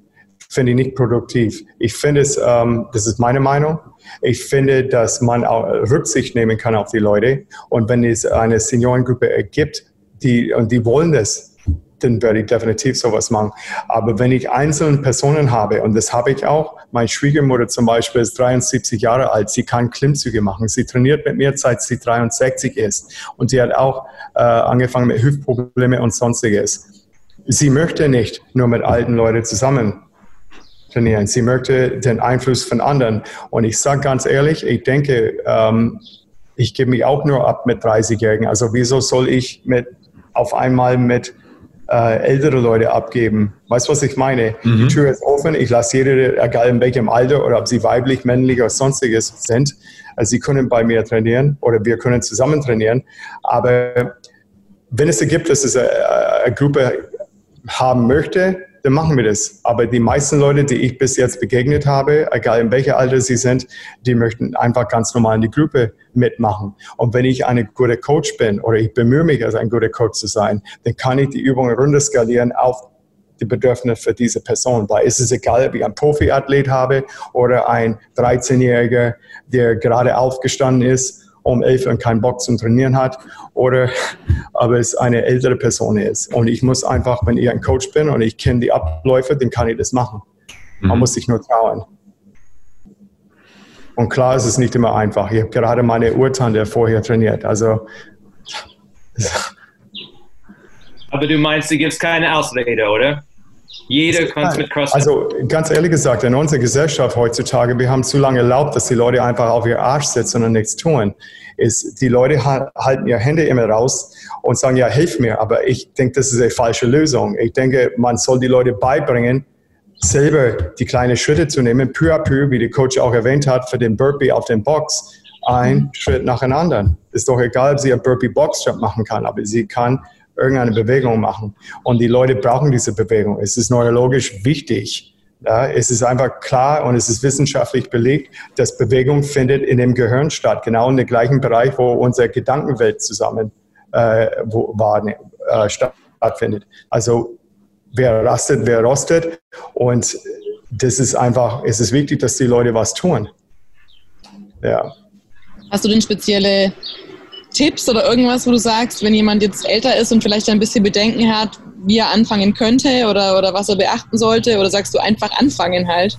Speaker 2: finde ich nicht produktiv. Ich finde es, ähm, das ist meine Meinung, ich finde, dass man auch Rücksicht nehmen kann auf die Leute und wenn es eine Seniorengruppe gibt, die, und die wollen das, dann werde ich definitiv sowas machen. Aber wenn ich einzelne Personen habe, und das habe ich auch, meine Schwiegermutter zum Beispiel ist 73 Jahre alt, sie kann Klimmzüge machen. Sie trainiert mit mir, seit sie 63 ist. Und sie hat auch äh, angefangen mit Hüftprobleme und sonstiges. Sie möchte nicht nur mit alten Leuten zusammen trainieren. Sie möchte den Einfluss von anderen. Und ich sage ganz ehrlich, ich denke, ähm, ich gebe mich auch nur ab mit 30-Jährigen. Also wieso soll ich mit auf einmal mit äh, ältere Leute abgeben. Weißt du, was ich meine? Mhm. Die Tür ist offen, ich lasse jede, egal in welchem Alter oder ob sie weiblich, männlich oder sonstiges sind, also sie können bei mir trainieren oder wir können zusammen trainieren. Aber wenn es gibt, dass es eine, eine Gruppe haben möchte, dann machen wir das. Aber die meisten Leute, die ich bis jetzt begegnet habe, egal in welchem Alter sie sind, die möchten einfach ganz normal in die Gruppe mitmachen. Und wenn ich ein guter Coach bin oder ich bemühe mich, als ein guter Coach zu sein, dann kann ich die Übungen runterskalieren auf die Bedürfnisse für diese Person. Weil es ist egal, ob ich einen Profiathlet habe oder ein 13-Jähriger, der gerade aufgestanden ist um elf und keinen Bock zum Trainieren hat oder ob es eine ältere Person ist. Und ich muss einfach, wenn ich ein Coach bin und ich kenne die Abläufe, dann kann ich das machen. Man mhm. muss sich nur trauen. Und klar ist es nicht immer einfach. Ich habe gerade meine Urtante vorher trainiert. Also.
Speaker 4: Aber du meinst, du gibst keine Ausrede, oder? Jeder kann mit CrossFit.
Speaker 2: Also ganz ehrlich gesagt, in unserer Gesellschaft heutzutage, wir haben zu lange erlaubt, dass die Leute einfach auf ihr Arsch sitzen und nichts tun. Ist, die Leute halten ihre Hände immer raus und sagen, ja, hilf mir. Aber ich denke, das ist eine falsche Lösung. Ich denke, man soll die Leute beibringen, selber die kleinen Schritte zu nehmen, peu à peu, wie der Coach auch erwähnt hat, für den Burpee auf den Box, ein. Schritt nach dem anderen. Ist doch egal, ob sie einen Burpee Box Jump machen kann, aber sie kann irgendeine Bewegung machen. Und die Leute brauchen diese Bewegung. Es ist neurologisch wichtig. Ja, es ist einfach klar und es ist wissenschaftlich belegt, dass Bewegung findet in dem Gehirn statt, genau in dem gleichen Bereich, wo unsere Gedankenwelt zusammen äh, wo, war, äh, stattfindet. Also wer rastet, wer rostet. Und das ist einfach, es ist wichtig, dass die Leute was tun. Ja.
Speaker 3: Hast du denn spezielle Tipps oder irgendwas, wo du sagst, wenn jemand jetzt älter ist und vielleicht ein bisschen Bedenken hat, wie er anfangen könnte oder, oder was er beachten sollte? Oder sagst du einfach anfangen halt?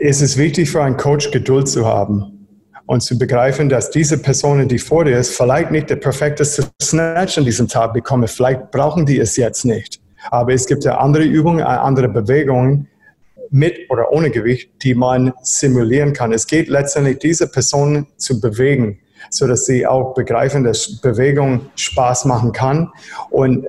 Speaker 2: Es ist wichtig für einen Coach Geduld zu haben und zu begreifen, dass diese Person, die vor dir ist, vielleicht nicht der perfekteste Snatch an diesem Tag bekommen. Vielleicht brauchen die es jetzt nicht. Aber es gibt ja andere Übungen, äh, andere Bewegungen mit oder ohne Gewicht, die man simulieren kann. Es geht letztendlich, diese Person zu bewegen, so dass sie auch begreifen, dass Bewegung Spaß machen kann. Und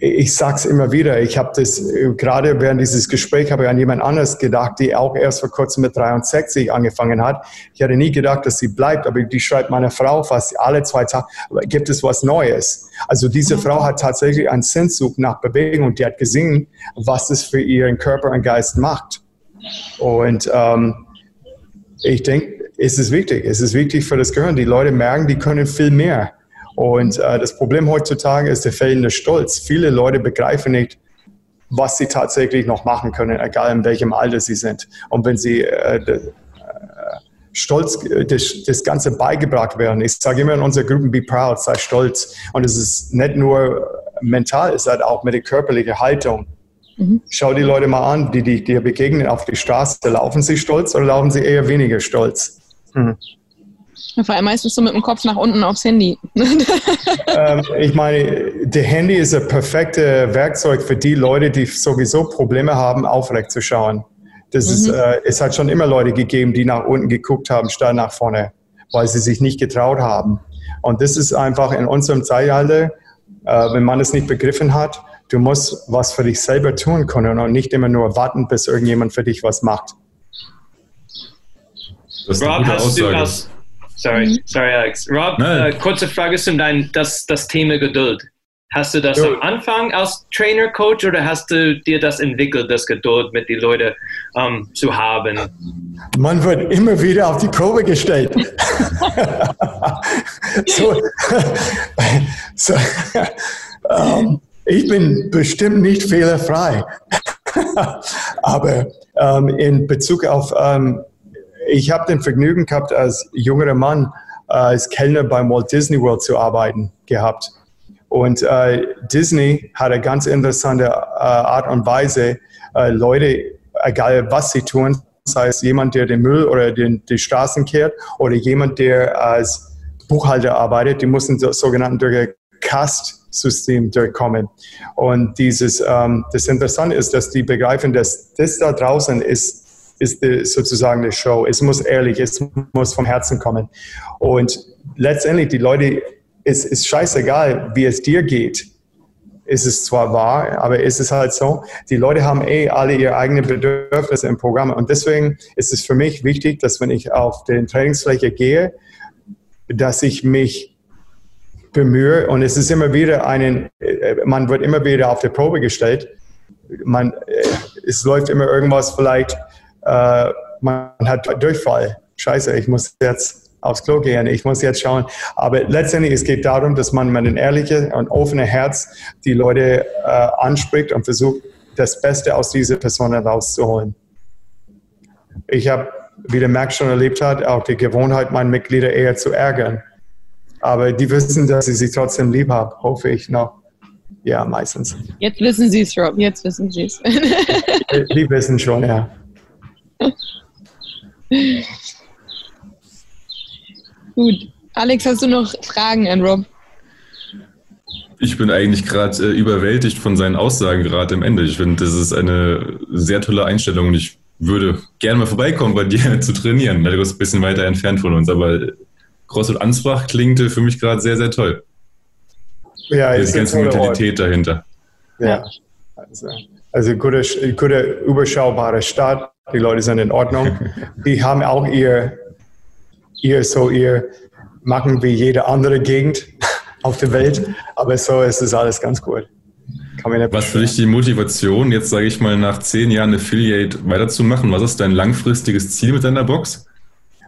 Speaker 2: ich sage es immer wieder, ich habe das gerade während dieses Gesprächs habe ich an jemand anderes gedacht, die auch erst vor kurzem mit 63 angefangen hat. Ich hatte nie gedacht, dass sie bleibt, aber die schreibt meine Frau fast alle zwei Tage, gibt es was Neues? Also diese Frau hat tatsächlich einen Sehnsucht nach Bewegung und die hat gesehen, was es für ihren Körper und Geist macht. Und ähm, ich denke, es ist wichtig. Es ist wichtig für das Gehirn. Die Leute merken, die können viel mehr. Und äh, das Problem heutzutage ist der fehlende Stolz. Viele Leute begreifen nicht, was sie tatsächlich noch machen können, egal in welchem Alter sie sind. Und wenn sie äh, äh stolz, das, das Ganze beigebracht werden. Ich sage immer in unseren Gruppen, be proud, sei stolz. Und es ist nicht nur mental, es ist halt auch mit der körperlichen Haltung. Mhm. Schau die Leute mal an, die, die dir begegnen auf die Straße. Laufen sie stolz oder laufen sie eher weniger stolz? Mhm.
Speaker 3: Vor allem meistens so mit dem Kopf nach unten aufs Handy.
Speaker 2: ähm, ich meine, der Handy ist ein perfektes Werkzeug für die Leute, die sowieso Probleme haben, aufrecht zu schauen. Das mhm. ist, äh, es hat schon immer Leute gegeben, die nach unten geguckt haben, statt nach vorne, weil sie sich nicht getraut haben. Und das ist einfach in unserem Zeitalter, äh, wenn man es nicht begriffen hat, du musst was für dich selber tun können und nicht immer nur warten, bis irgendjemand für dich was macht.
Speaker 4: Das ist Rob, hast du das? Sorry, mhm. sorry, Alex. Rob, äh, kurze Frage zum dein das, das Thema Geduld. Hast du das jo. am Anfang als Trainer, Coach oder hast du dir das entwickelt, das Geduld mit den Leuten ähm, zu haben?
Speaker 2: Man wird immer wieder auf die Probe gestellt. so, so ähm, ich bin bestimmt nicht fehlerfrei. Aber ähm, in Bezug auf ich habe den Vergnügen gehabt, als junger Mann äh, als Kellner beim Walt Disney World zu arbeiten gehabt. Und äh, Disney hat eine ganz interessante äh, Art und Weise, äh, Leute, egal was sie tun, sei es jemand, der den Müll oder den, die Straßen kehrt oder jemand, der als Buchhalter arbeitet, die müssen so, sogenannten durch Cast-System durchkommen. Und dieses, ähm, das Interessante ist, dass die begreifen, dass das da draußen ist ist die, sozusagen die Show. Es muss ehrlich, es muss vom Herzen kommen. Und letztendlich, die Leute, es ist scheißegal, wie es dir geht. Es ist zwar wahr, aber es ist halt so, die Leute haben eh alle ihre eigenen Bedürfnisse im Programm. Und deswegen ist es für mich wichtig, dass wenn ich auf den Trainingsfläche gehe, dass ich mich bemühe und es ist immer wieder einen, äh, man wird immer wieder auf die Probe gestellt. Man, äh, es läuft immer irgendwas vielleicht äh, man hat Durchfall. Scheiße, ich muss jetzt aufs Klo gehen, ich muss jetzt schauen. Aber letztendlich, es geht darum, dass man mit einem ehrlichen und offenen Herz die Leute äh, anspricht und versucht, das Beste aus dieser Person herauszuholen. Ich habe wie der Max schon erlebt hat, auch die Gewohnheit, meine Mitglieder eher zu ärgern. Aber die wissen, dass ich sie trotzdem lieb habe, hoffe ich noch. Ja, meistens.
Speaker 3: Jetzt wissen sie es, Rob. Jetzt wissen sie es.
Speaker 2: die wissen schon, ja.
Speaker 3: Gut. Alex, hast du noch Fragen an Rob?
Speaker 1: Ich bin eigentlich gerade äh, überwältigt von seinen Aussagen gerade am Ende. Ich finde, das ist eine sehr tolle Einstellung und ich würde gerne mal vorbeikommen, bei dir zu trainieren. Du bist ein bisschen weiter entfernt von uns, aber CrossFit Ansbach klingt für mich gerade sehr, sehr toll. Ja, die ganze Mentalität dahinter.
Speaker 2: Ja, also, also gute, gute, überschaubare Stadt. Die Leute sind in Ordnung. Die haben auch ihr, ihr so ihr machen wie jede andere Gegend auf der Welt. Aber so ist es alles ganz gut.
Speaker 1: Was für dich die Motivation, jetzt sage ich mal nach zehn Jahren Affiliate weiterzumachen? Was ist dein langfristiges Ziel mit deiner Box?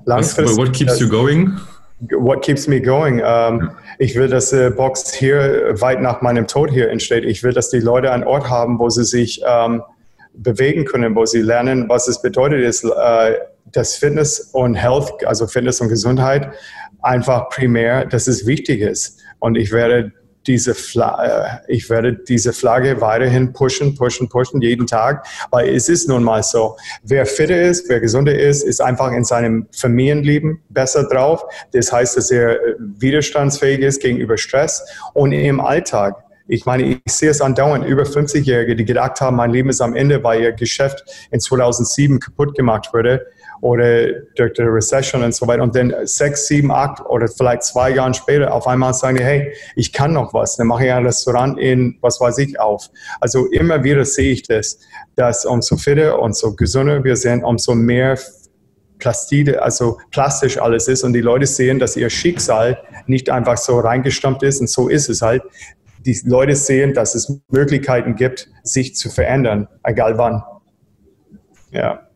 Speaker 1: Langfristig. what keeps you going?
Speaker 2: What keeps me going? Um, ich will, dass die Box hier weit nach meinem Tod hier entsteht. Ich will, dass die Leute einen Ort haben, wo sie sich um, bewegen können, wo sie lernen, was es bedeutet, ist, uh, dass Fitness und Health, also Fitness und Gesundheit, einfach primär, dass es wichtig ist. Und ich werde diese Flagge, äh, ich werde diese Flagge weiterhin pushen, pushen, pushen jeden Tag, weil es ist nun mal so. Wer fitter ist, wer gesunder ist, ist einfach in seinem Familienleben besser drauf. Das heißt, dass er äh, widerstandsfähig ist gegenüber Stress und im Alltag. Ich meine, ich sehe es andauernd, über 50-Jährige, die gedacht haben, mein Leben ist am Ende, weil ihr Geschäft in 2007 kaputt gemacht wurde oder durch die Recession und so weiter. Und dann sechs, sieben, acht oder vielleicht zwei Jahre später auf einmal sagen die, hey, ich kann noch was. Dann mache ich ein Restaurant in, was weiß ich, auf. Also immer wieder sehe ich das, dass umso fitter und so gesünder wir sind, umso mehr Plastide, also plastisch alles ist und die Leute sehen, dass ihr Schicksal nicht einfach so reingestampft ist und so ist es halt. Die Leute sehen, dass es Möglichkeiten gibt, sich zu verändern, egal wann. Ja.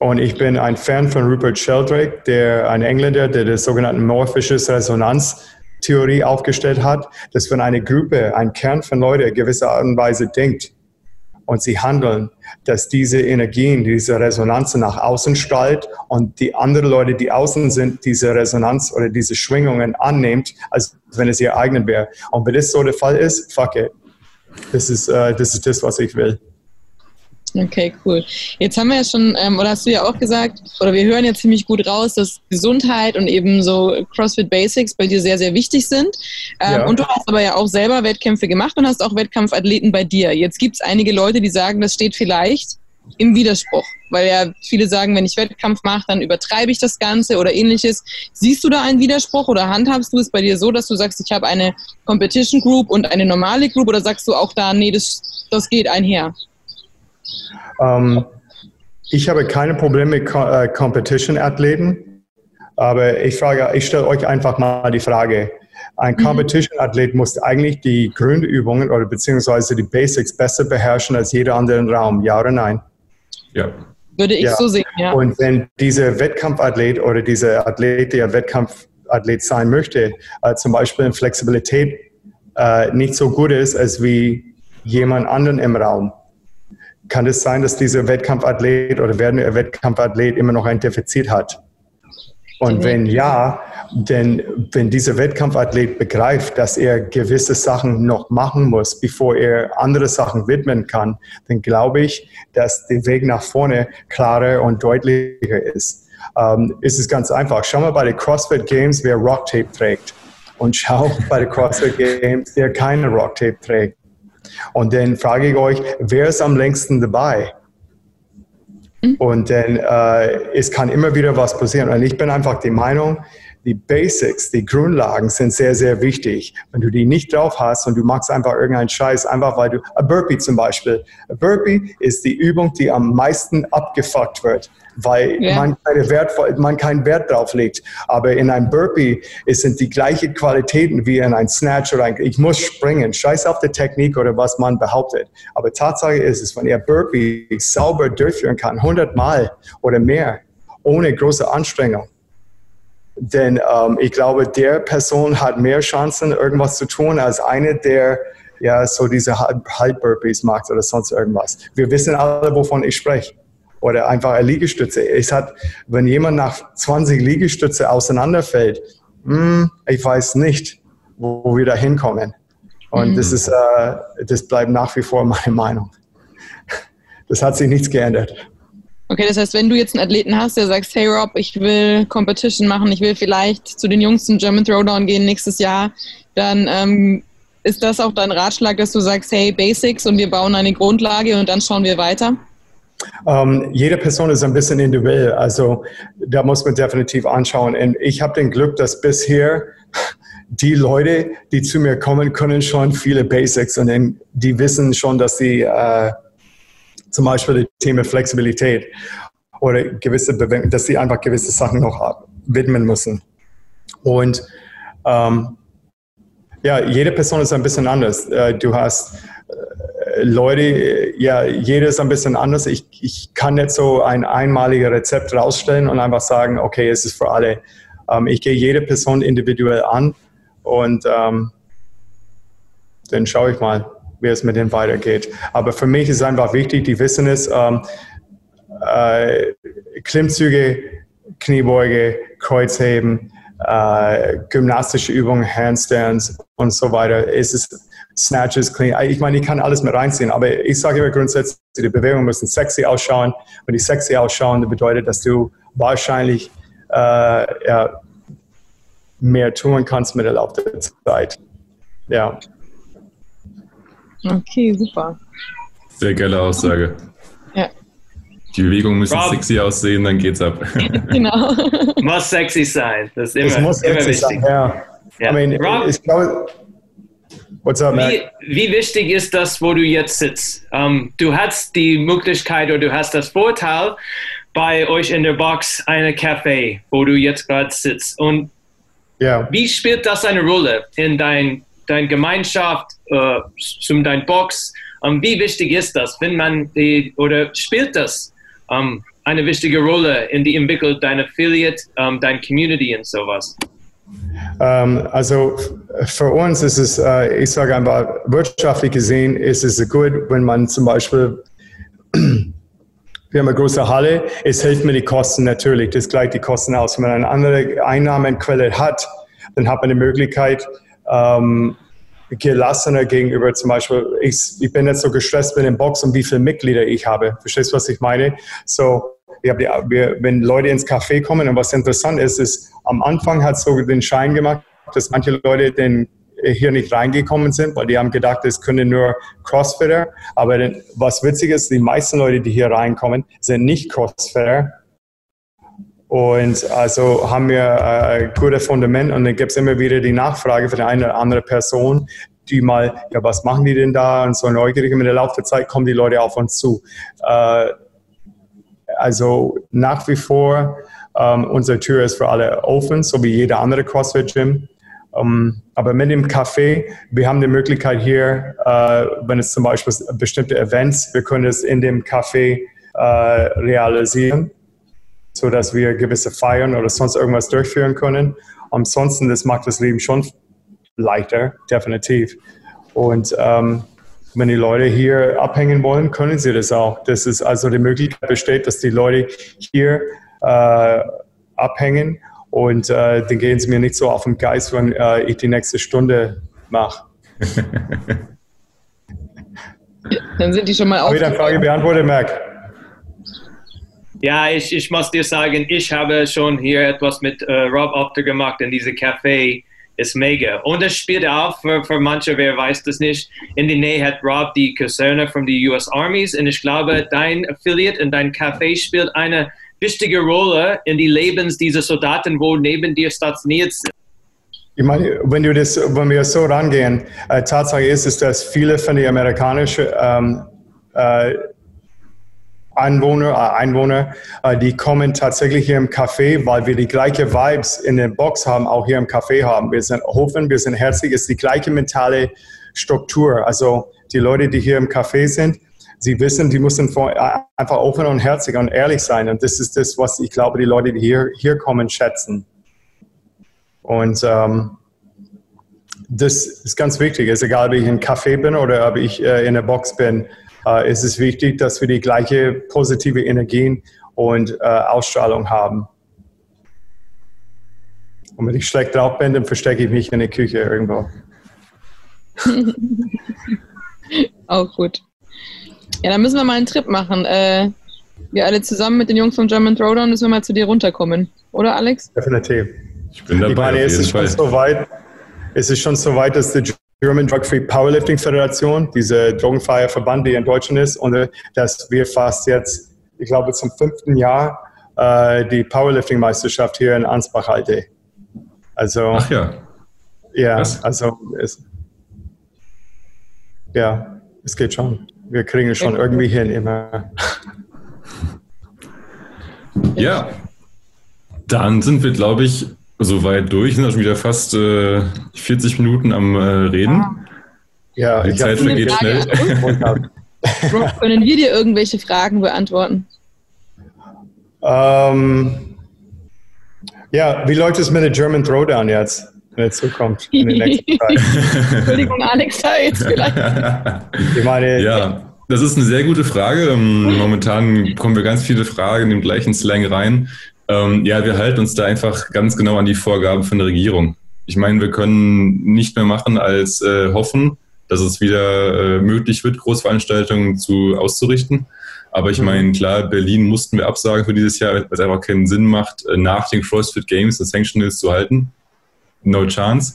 Speaker 2: Und ich bin ein Fan von Rupert Sheldrake, der ein Engländer, der das sogenannte morphisches Resonanztheorie aufgestellt hat, dass wenn eine Gruppe, ein Kern von Leuten gewisse Art und Weise denkt und sie handeln, dass diese Energien, diese Resonanz nach außen strahlt und die anderen Leute, die außen sind, diese Resonanz oder diese Schwingungen annimmt, als wenn es ihr eigen wäre. Und wenn das so der Fall ist, fuck it. Das ist, uh, das ist das, was ich will.
Speaker 3: Okay, cool. Jetzt haben wir ja schon, ähm, oder hast du ja auch gesagt, oder wir hören ja ziemlich gut raus, dass Gesundheit und eben so CrossFit Basics bei dir sehr, sehr wichtig sind. Ähm, ja. Und du hast aber ja auch selber Wettkämpfe gemacht und hast auch Wettkampfathleten bei dir. Jetzt gibt es einige Leute, die sagen, das steht vielleicht im Widerspruch, weil ja viele sagen, wenn ich Wettkampf mache, dann übertreibe ich das Ganze oder ähnliches. Siehst du da einen Widerspruch oder handhabst du es bei dir so, dass du sagst, ich habe eine Competition Group und eine normale Group oder sagst du auch da, nee, das, das geht einher?
Speaker 2: Ähm, ich habe keine Probleme mit äh, Competition-Athleten, aber ich frage, ich stelle euch einfach mal die Frage. Ein mhm. Competition-Athlet muss eigentlich die Grundübungen oder beziehungsweise die Basics besser beherrschen als jeder andere im Raum, ja oder nein?
Speaker 3: Ja. Würde ich ja. so sehen, ja.
Speaker 2: Und wenn dieser Wettkampfathlet oder dieser Athlet, der Wettkampfathlet sein möchte, äh, zum Beispiel in Flexibilität äh, nicht so gut ist als wie jemand anderen im Raum, kann es sein, dass dieser Wettkampfathlet oder werdende Wettkampfathlet immer noch ein Defizit hat? Und wenn ja, denn wenn dieser Wettkampfathlet begreift, dass er gewisse Sachen noch machen muss, bevor er andere Sachen widmen kann, dann glaube ich, dass der Weg nach vorne klarer und deutlicher ist. Ähm, ist es ganz einfach. Schau mal bei den CrossFit Games, wer Rock Tape trägt. Und schau bei den CrossFit Games, wer keine Rock Tape trägt. Und dann frage ich euch, wer ist am längsten dabei? Mhm. Und dann, äh, es kann immer wieder was passieren. Und ich bin einfach die Meinung, die Basics, die Grundlagen sind sehr, sehr wichtig. Wenn du die nicht drauf hast und du machst einfach irgendeinen Scheiß, einfach weil du, a Burpee zum Beispiel. A Burpee ist die Übung, die am meisten abgefuckt wird weil yeah. man, keine Wert, man keinen Wert drauf legt. Aber in einem Burpee es sind die gleichen Qualitäten wie in einem Snatch oder ein, ich muss springen. Scheiß auf die Technik oder was man behauptet. Aber Tatsache ist es, wenn ihr Burpee sauber durchführen kann, 100 Mal oder mehr, ohne große Anstrengung, denn ähm, ich glaube, der Person hat mehr Chancen, irgendwas zu tun, als eine, der ja so diese Halb-Burpees macht oder sonst irgendwas. Wir wissen alle, wovon ich spreche. oder einfach Liegestütze. Es hat, wenn jemand nach 20 Liegestütze auseinanderfällt, mh, hm, ich weiß nicht, wo wir da hinkommen. Und mhm. das ist, äh, das bleibt nach wie vor meine Meinung. Das hat sich nichts geändert.
Speaker 3: Okay, das heißt, wenn du jetzt einen Athleten hast, der sagt, hey Rob, ich will Competition machen, ich will vielleicht zu den Jungs zum German Throwdown gehen nächstes Jahr, dann ähm, ist das auch dein Ratschlag, dass du sagst, hey, Basics und wir bauen eine Grundlage und dann schauen wir weiter?
Speaker 2: Ähm, jede Person ist ein bisschen individuell, also da muss man definitiv anschauen. Und ich habe den Glück, dass bisher die Leute, die zu mir kommen, können schon viele Basics und die wissen schon, dass sie äh, zum Beispiel das Thema Flexibilität oder gewisse Bewegung, dass sie einfach gewisse Sachen noch widmen müssen. Und ähm, ja, jede Person ist ein bisschen anders. Äh, du hast äh, Leute, ja, jeder ist ein bisschen anders. Ich, ich kann nicht so ein einmaliges Rezept rausstellen und einfach sagen, okay, es ist für alle. Ähm, ich gehe jede Person individuell an und ähm, dann schaue ich mal, wie es mit denen weitergeht. Aber für mich ist einfach wichtig, die wissen es, ähm, äh, Klimmzüge, Kniebeuge, Kreuzheben, äh, gymnastische Übungen, Handstands und so weiter. Es ist Snatches, Clean. Ich meine, ich kann alles mit reinziehen, aber ich sage immer grundsätzlich, die Bewegungen müssen sexy ausschauen. Wenn die sexy ausschauen, das bedeutet, dass du wahrscheinlich äh, ja, mehr tun kannst mit der Lauf der Zeit. Ja.
Speaker 3: Okay, super.
Speaker 1: Sehr geile Aussage. Ja. Die Bewegungen müssen Rob. sexy aussehen, dann geht's ab.
Speaker 4: genau. muss sexy sein. Das ist immer, es muss immer wichtig. Sein, ja.
Speaker 2: ja. I mean, Rob, ich glaube,
Speaker 4: What's up, wie, wie, wichtig ist das, wo du jetzt sitzt? Um, ähm, du hast die Möglichkeit oder du hast das Vorteil, bei euch in der Box eine Café, wo du jetzt gerade sitzt. Und yeah. wie spielt das eine Rolle in dein, dein Gemeinschaft, äh, zum dein Box? Ähm, wie wichtig ist das, wenn man die, oder spielt das ähm, eine wichtige Rolle in die Entwicklung deiner Affiliate, um, dein Community und sowas?
Speaker 2: Ähm, also für uns ist es, äh, ich sage einfach, wirtschaftlich gesehen ist es gut, wenn man zum Beispiel, wir haben eine große Halle, es hilft mir die Kosten natürlich, das gleicht die Kosten aus. Wenn man eine andere Einnahmenquelle hat, dann hat man die Möglichkeit, ähm, gelassener gegenüber zum Beispiel, ich, ich bin nicht so gestresst mit dem Box und wie viele Mitglieder ich habe. Verstehst du, was ich meine? So, ich die, wir, wenn Leute ins Café kommen und was interessant ist, ist, am Anfang hat es so den Schein gemacht, dass manche Leute den hier nicht reingekommen sind, weil die haben gedacht, es können nur Crossfitter. Aber was witzig ist, die meisten Leute, die hier reinkommen, sind nicht Crossfitter. Und also haben wir äh, ein gutes Fundament und dann gibt es immer wieder die Nachfrage für eine oder andere Person, die mal, ja, was machen die denn da? Und so neugierig. Mit der Laufe der Zeit kommen die Leute auf uns zu. Äh, also nach wie vor, ähm, unsere Tür ist für alle offen, so wie jeder andere CrossFit-Gym. Um, ähm, aber mit dem Café, wir haben die Möglichkeit hier, äh, wenn es zum Beispiel bestimmte Events, wir können es in dem Café äh, realisieren, sodass wir gewisse Feiern oder sonst irgendwas durchführen können. Ansonsten, das macht das Leben schon leichter, definitiv. Und ähm, wenn die Leute hier abhängen wollen, können sie das auch. Das ist also die Möglichkeit besteht, dass die Leute hier äh, abhängen und äh, dann gehen sie mir nicht so auf den Geist, wenn äh, ich die nächste Stunde mache.
Speaker 3: dann sind die schon mal auf.
Speaker 2: Deine Frage beantwortet, Mac?
Speaker 4: Ja, ich, ich muss dir sagen, ich habe schon hier etwas mit äh, Rob Opter gemacht in diesem Café ist mega. Und es spielt auch für, für manche, wer weiß das nicht, in der Nähe hat Rob die Kaserne von den US Armies und ich glaube, dein Affiliate in dein Café spielt eine wichtige Rolle in die Lebens dieser Soldaten, wo neben dir stationiert sind.
Speaker 2: Ich meine, wenn, du das, wenn wir so rangehen, äh, Tatsache ist, ist, dass viele von den amerikanischen ähm, äh, Einwohner, äh, Einwohner äh, die kommen tatsächlich hier im Café, weil wir die gleiche Vibes in der Box haben, auch hier im Café haben. Wir sind offen, wir sind herzlich, ist die gleiche mentale Struktur. Also die Leute, die hier im Café sind, sie wissen, die müssen äh, einfach offen und herzlich und ehrlich sein. Und das ist das, was ich glaube, die Leute, die hier, hier kommen, schätzen. Und ähm, das ist ganz wichtig. Es ist egal, ob ich im Café bin oder ob ich äh, in der Box bin. Äh, ist es wichtig, dass wir die gleiche positive Energien und äh, Ausstrahlung haben. Und wenn ich schlecht drauf bin, dann verstecke ich mich in der Küche irgendwo.
Speaker 3: Auch gut. Ja, dann müssen wir mal einen Trip machen. Äh, wir alle zusammen mit den Jungs vom German Throwdown müssen wir mal zu dir runterkommen. Oder, Alex?
Speaker 2: Definitiv.
Speaker 1: Ich bin dabei. Ich meine,
Speaker 2: es ist, schon so weit, es ist schon so weit, dass die German Drug Free Powerlifting Föderation, dieser drogenfreie Verband, der in Deutschland ist, und dass wir fast jetzt, ich glaube, zum fünften Jahr äh, die Powerlifting-Meisterschaft hier in Ansbach halte. Also,
Speaker 1: Ach ja.
Speaker 2: Ja, Was? also es, ja, es geht schon. Wir kriegen es schon irgendwie hin immer.
Speaker 1: Ja, dann sind wir, glaube ich, soweit durch. Sind schon wieder fast äh, 40 Minuten am äh, Reden.
Speaker 2: Ja,
Speaker 1: die Zeit vergeht schnell.
Speaker 3: Rob, können wir dir irgendwelche Fragen beantworten?
Speaker 2: Ähm, ja, wie läuft es mit der German Throwdown jetzt, wenn er zukommt?
Speaker 3: Entschuldigung, Alex, da jetzt vielleicht.
Speaker 1: Ich meine, ja. Das ist eine sehr gute Frage. Ähm, momentan bekommen wir ganz viele Fragen in dem gleichen Slang rein. Ähm, ja, wir halten uns da einfach ganz genau an die Vorgaben von der Regierung. Ich meine, wir können nicht mehr machen als äh, hoffen, dass es wieder äh, möglich wird, Großveranstaltungen zu auszurichten. Aber ich mhm. meine, klar, Berlin mussten wir absagen für dieses Jahr, weil es einfach keinen Sinn macht, äh, nach den CrossFit Games das Sanctionals zu halten. No chance.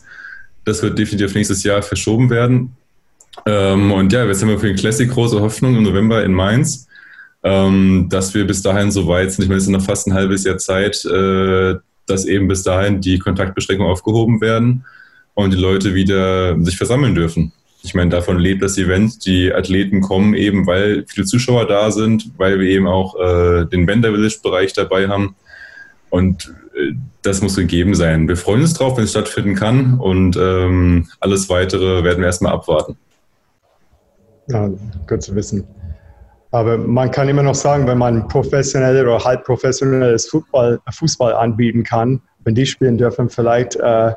Speaker 1: Das wird definitiv nächstes Jahr verschoben werden. Ähm, und ja, jetzt haben wir für den Classic große Hoffnung im November in Mainz, ähm, dass wir bis dahin so weit sind. Ich meine, es ist noch fast ein halbes Jahr Zeit, äh, dass eben bis dahin die Kontaktbeschränkungen aufgehoben werden und die Leute wieder sich versammeln dürfen. Ich meine, davon lebt das Event. Die Athleten kommen eben, weil viele Zuschauer da sind, weil wir eben auch äh, den Bender Village Bereich dabei haben. Und äh, das muss gegeben sein. Wir freuen uns drauf, wenn es stattfinden kann und ähm, alles weitere werden wir erstmal abwarten.
Speaker 2: Ja, gut zu wissen. Aber man kann immer noch sagen, wenn man professionell oder halb professionelles Fußball, Fußball anbieten kann, wenn die spielen dürfen, vielleicht äh,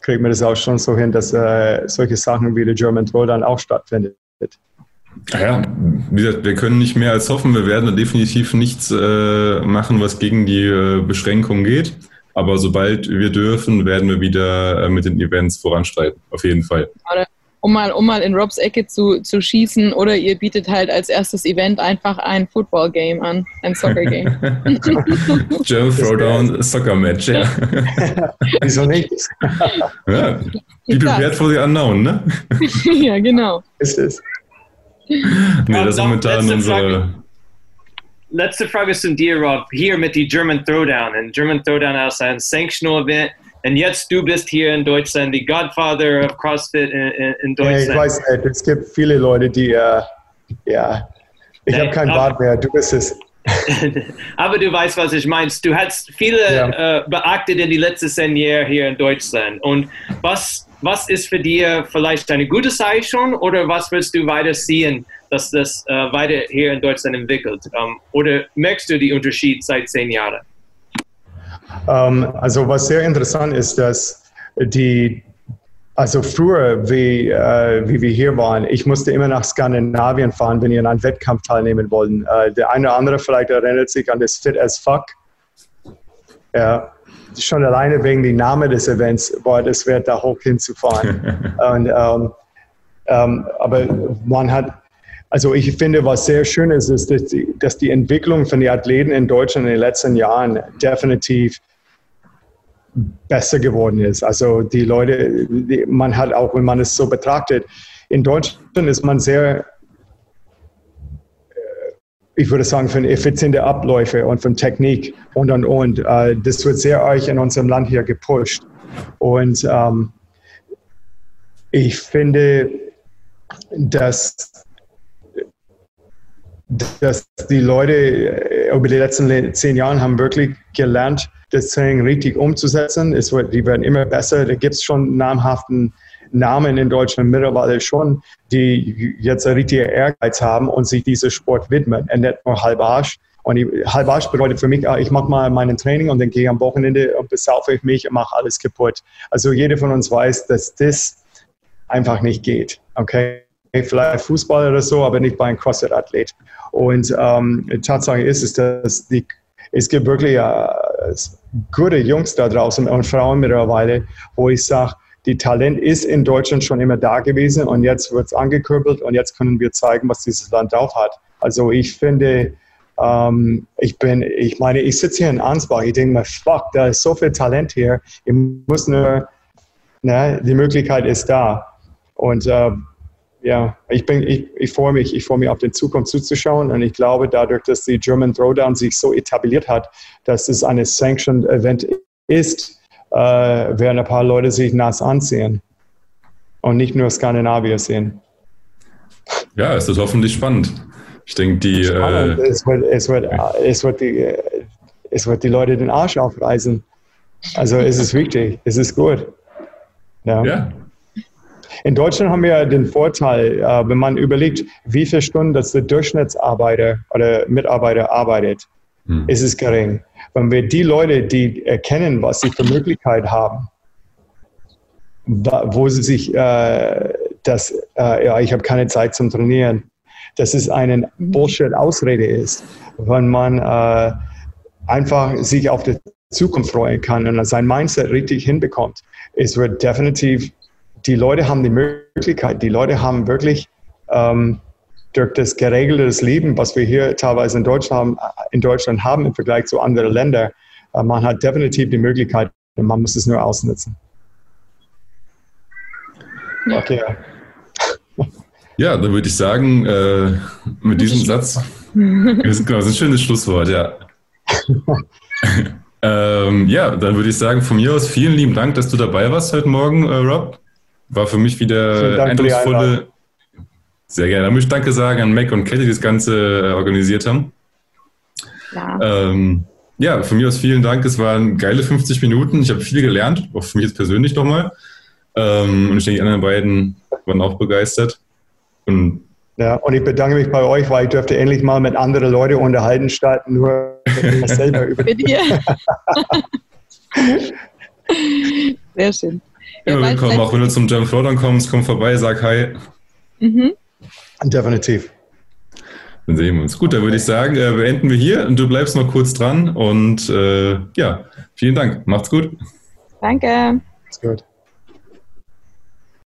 Speaker 2: kriegt man das auch schon so hin, dass äh, solche Sachen wie der German Tour dann auch stattfindet.
Speaker 1: Ja, wie gesagt, wir können nicht mehr als hoffen. Wir werden definitiv nichts äh, machen, was gegen die äh, Beschränkungen geht. Aber sobald wir dürfen, werden wir wieder äh, mit den Events voranstreiten. Auf jeden Fall
Speaker 3: um mal, um mal in Robs Ecke zu, zu schießen. Oder ihr bietet halt als erstes Event einfach ein Football-Game an, ein Soccer-Game.
Speaker 1: Joe Throwdown Soccer Match, ja.
Speaker 2: Wieso nicht?
Speaker 1: ja, be prepared for the unknown, ne?
Speaker 3: ja, genau.
Speaker 2: Ist es.
Speaker 1: Nee, das ist momentan unsere.
Speaker 4: Letzte Frage zu dir, Rob. Hier mit die German Throwdown. Und German Throwdown ist ein Sanctional Event und jetzt du bist hier in Deutschland, die Godfather of CrossFit in, in, Deutschland.
Speaker 2: Ja, ich weiß nicht, es gibt viele Leute, die, äh, ja, ich habe kein Bart mehr, du bist es.
Speaker 4: aber du weißt, was ich meine. Du hast viele ja. äh, beachtet in die letzten zehn Jahre hier in Deutschland. Und was, was ist für dich vielleicht eine gute Zeit schon oder was willst du weiter sehen, dass das äh, weiter hier in Deutschland entwickelt? Um, oder merkst du den Unterschied seit zehn Jahren?
Speaker 2: Ähm, also was sehr interessant ist, dass die, also früher, wie, äh, wie wir hier waren, ich musste immer nach Skandinavien fahren, wenn ihr an einem Wettkampf teilnehmen wollten. Äh, der eine oder andere vielleicht erinnert sich an das Fit as Fuck. Ja, schon alleine wegen dem Namen des Events war das wert, da hoch hinzufahren. Und, ähm, ähm, aber man hat also ich finde, was sehr schön ist, ist, dass die, dass die Entwicklung von den Athleten in Deutschland in den letzten Jahren definitiv besser geworden ist. Also die Leute, die, man hat auch, wenn man es so betrachtet, in Deutschland ist man sehr, äh, ich würde sagen, für effiziente Abläufe und von Technik und und und. Äh, das wird sehr euch in unserem Land hier gepusht. Und ähm, ich finde, dass dass die Leute äh, über die letzten zehn Jahre haben wirklich gelernt, das Training richtig umzusetzen. Es wird, die werden immer besser. Da gibt es schon namhaften Namen in Deutschland mittlerweile schon, die jetzt einen richtigen Ehrgeiz haben und sich diesem Sport widmen und nicht nur halb Arsch. Und halb Arsch bedeutet für mich, ah, ich mache mal mein Training und dann gehe ich am Wochenende und besaufe ich mich und mache alles kaputt. Also jeder von uns weiß, dass das einfach nicht geht. Okay? vielleicht Fußballer oder so, aber nicht bei einem CrossFit-Athlet. Und ähm, Tatsache ist, ist, dass die, es gibt wirklich äh, gute Jungs da draußen und Frauen mittlerweile, wo ich sage, die Talent ist in Deutschland schon immer da gewesen und jetzt wird es angekurbelt und jetzt können wir zeigen, was dieses Land drauf hat. Also ich finde, ähm, ich bin, ich meine, ich sitze hier in Ansbach, ich denke mir, fuck, da ist so viel Talent hier, ich muss nur, ne, die Möglichkeit ist da. Und äh, ja, ich bin, ich, ich freue mich, ich freue mich auf die Zukunft zuzuschauen und ich glaube, dadurch, dass die German Throwdown sich so etabliert hat, dass es ein Sanctioned Event ist, äh, werden ein paar Leute sich nass ansehen und nicht nur Skandinavier sehen.
Speaker 1: Ja, es ist hoffentlich spannend. Ich denke, die. Äh
Speaker 2: es, wird, es, wird, es, wird die, es wird die Leute den Arsch aufreißen. Also es ist wichtig, es ist gut. Ja. ja. In Deutschland haben wir den Vorteil, äh, wenn man überlegt, wie viele Stunden das der Durchschnittsarbeiter oder Mitarbeiter arbeitet, hm. ist es gering. Wenn wir die Leute, die erkennen, was sie für Möglichkeit haben, wo sie sich äh, das, äh, ja, ich habe keine Zeit zum Trainieren, dass es eine Bullshit-Ausrede ist, wenn man äh, einfach sich auf die Zukunft freuen kann und sein Mindset richtig hinbekommt. Es wird definitiv, die Leute haben die Möglichkeit, die Leute haben wirklich ähm, durch das geregelte Leben, was wir hier teilweise in Deutschland, in Deutschland haben im Vergleich zu anderen Ländern, äh, man hat definitiv die Möglichkeit und man muss es nur ausnutzen.
Speaker 1: Okay. Ja, dann würde ich sagen, äh, mit diesem Satz, genau, das ist ein schönes Schlusswort, ja. ähm, ja, dann würde ich sagen, von mir aus vielen lieben Dank, dass du dabei warst heute Morgen, äh, Rob. War für mich wieder eindrucksvolle, sehr gerne. Da möchte ich Danke sagen an Mac und Kelly, die das Ganze äh, organisiert haben. Ja. Ähm, ja, von mir aus vielen Dank. Es waren geile 50 Minuten. Ich habe viel gelernt, auch für mich jetzt persönlich nochmal. Ähm, und ich denke, die anderen beiden waren auch begeistert.
Speaker 2: Und ja, und ich bedanke mich bei euch, weil ich dürfte endlich mal mit anderen Leuten unterhalten, statt nur selber über. mit dir.
Speaker 3: Sehr schön.
Speaker 1: Ja, willkommen. Auch wenn du zum Jump Throwdown kommst, komm vorbei, sag Hi. Mhm.
Speaker 2: Definitiv.
Speaker 1: Dann sehen wir uns. Gut, dann würde ich sagen, äh, beenden wir hier und du bleibst noch kurz dran. Und äh, ja, vielen Dank. Macht's gut.
Speaker 3: Danke. Macht's gut.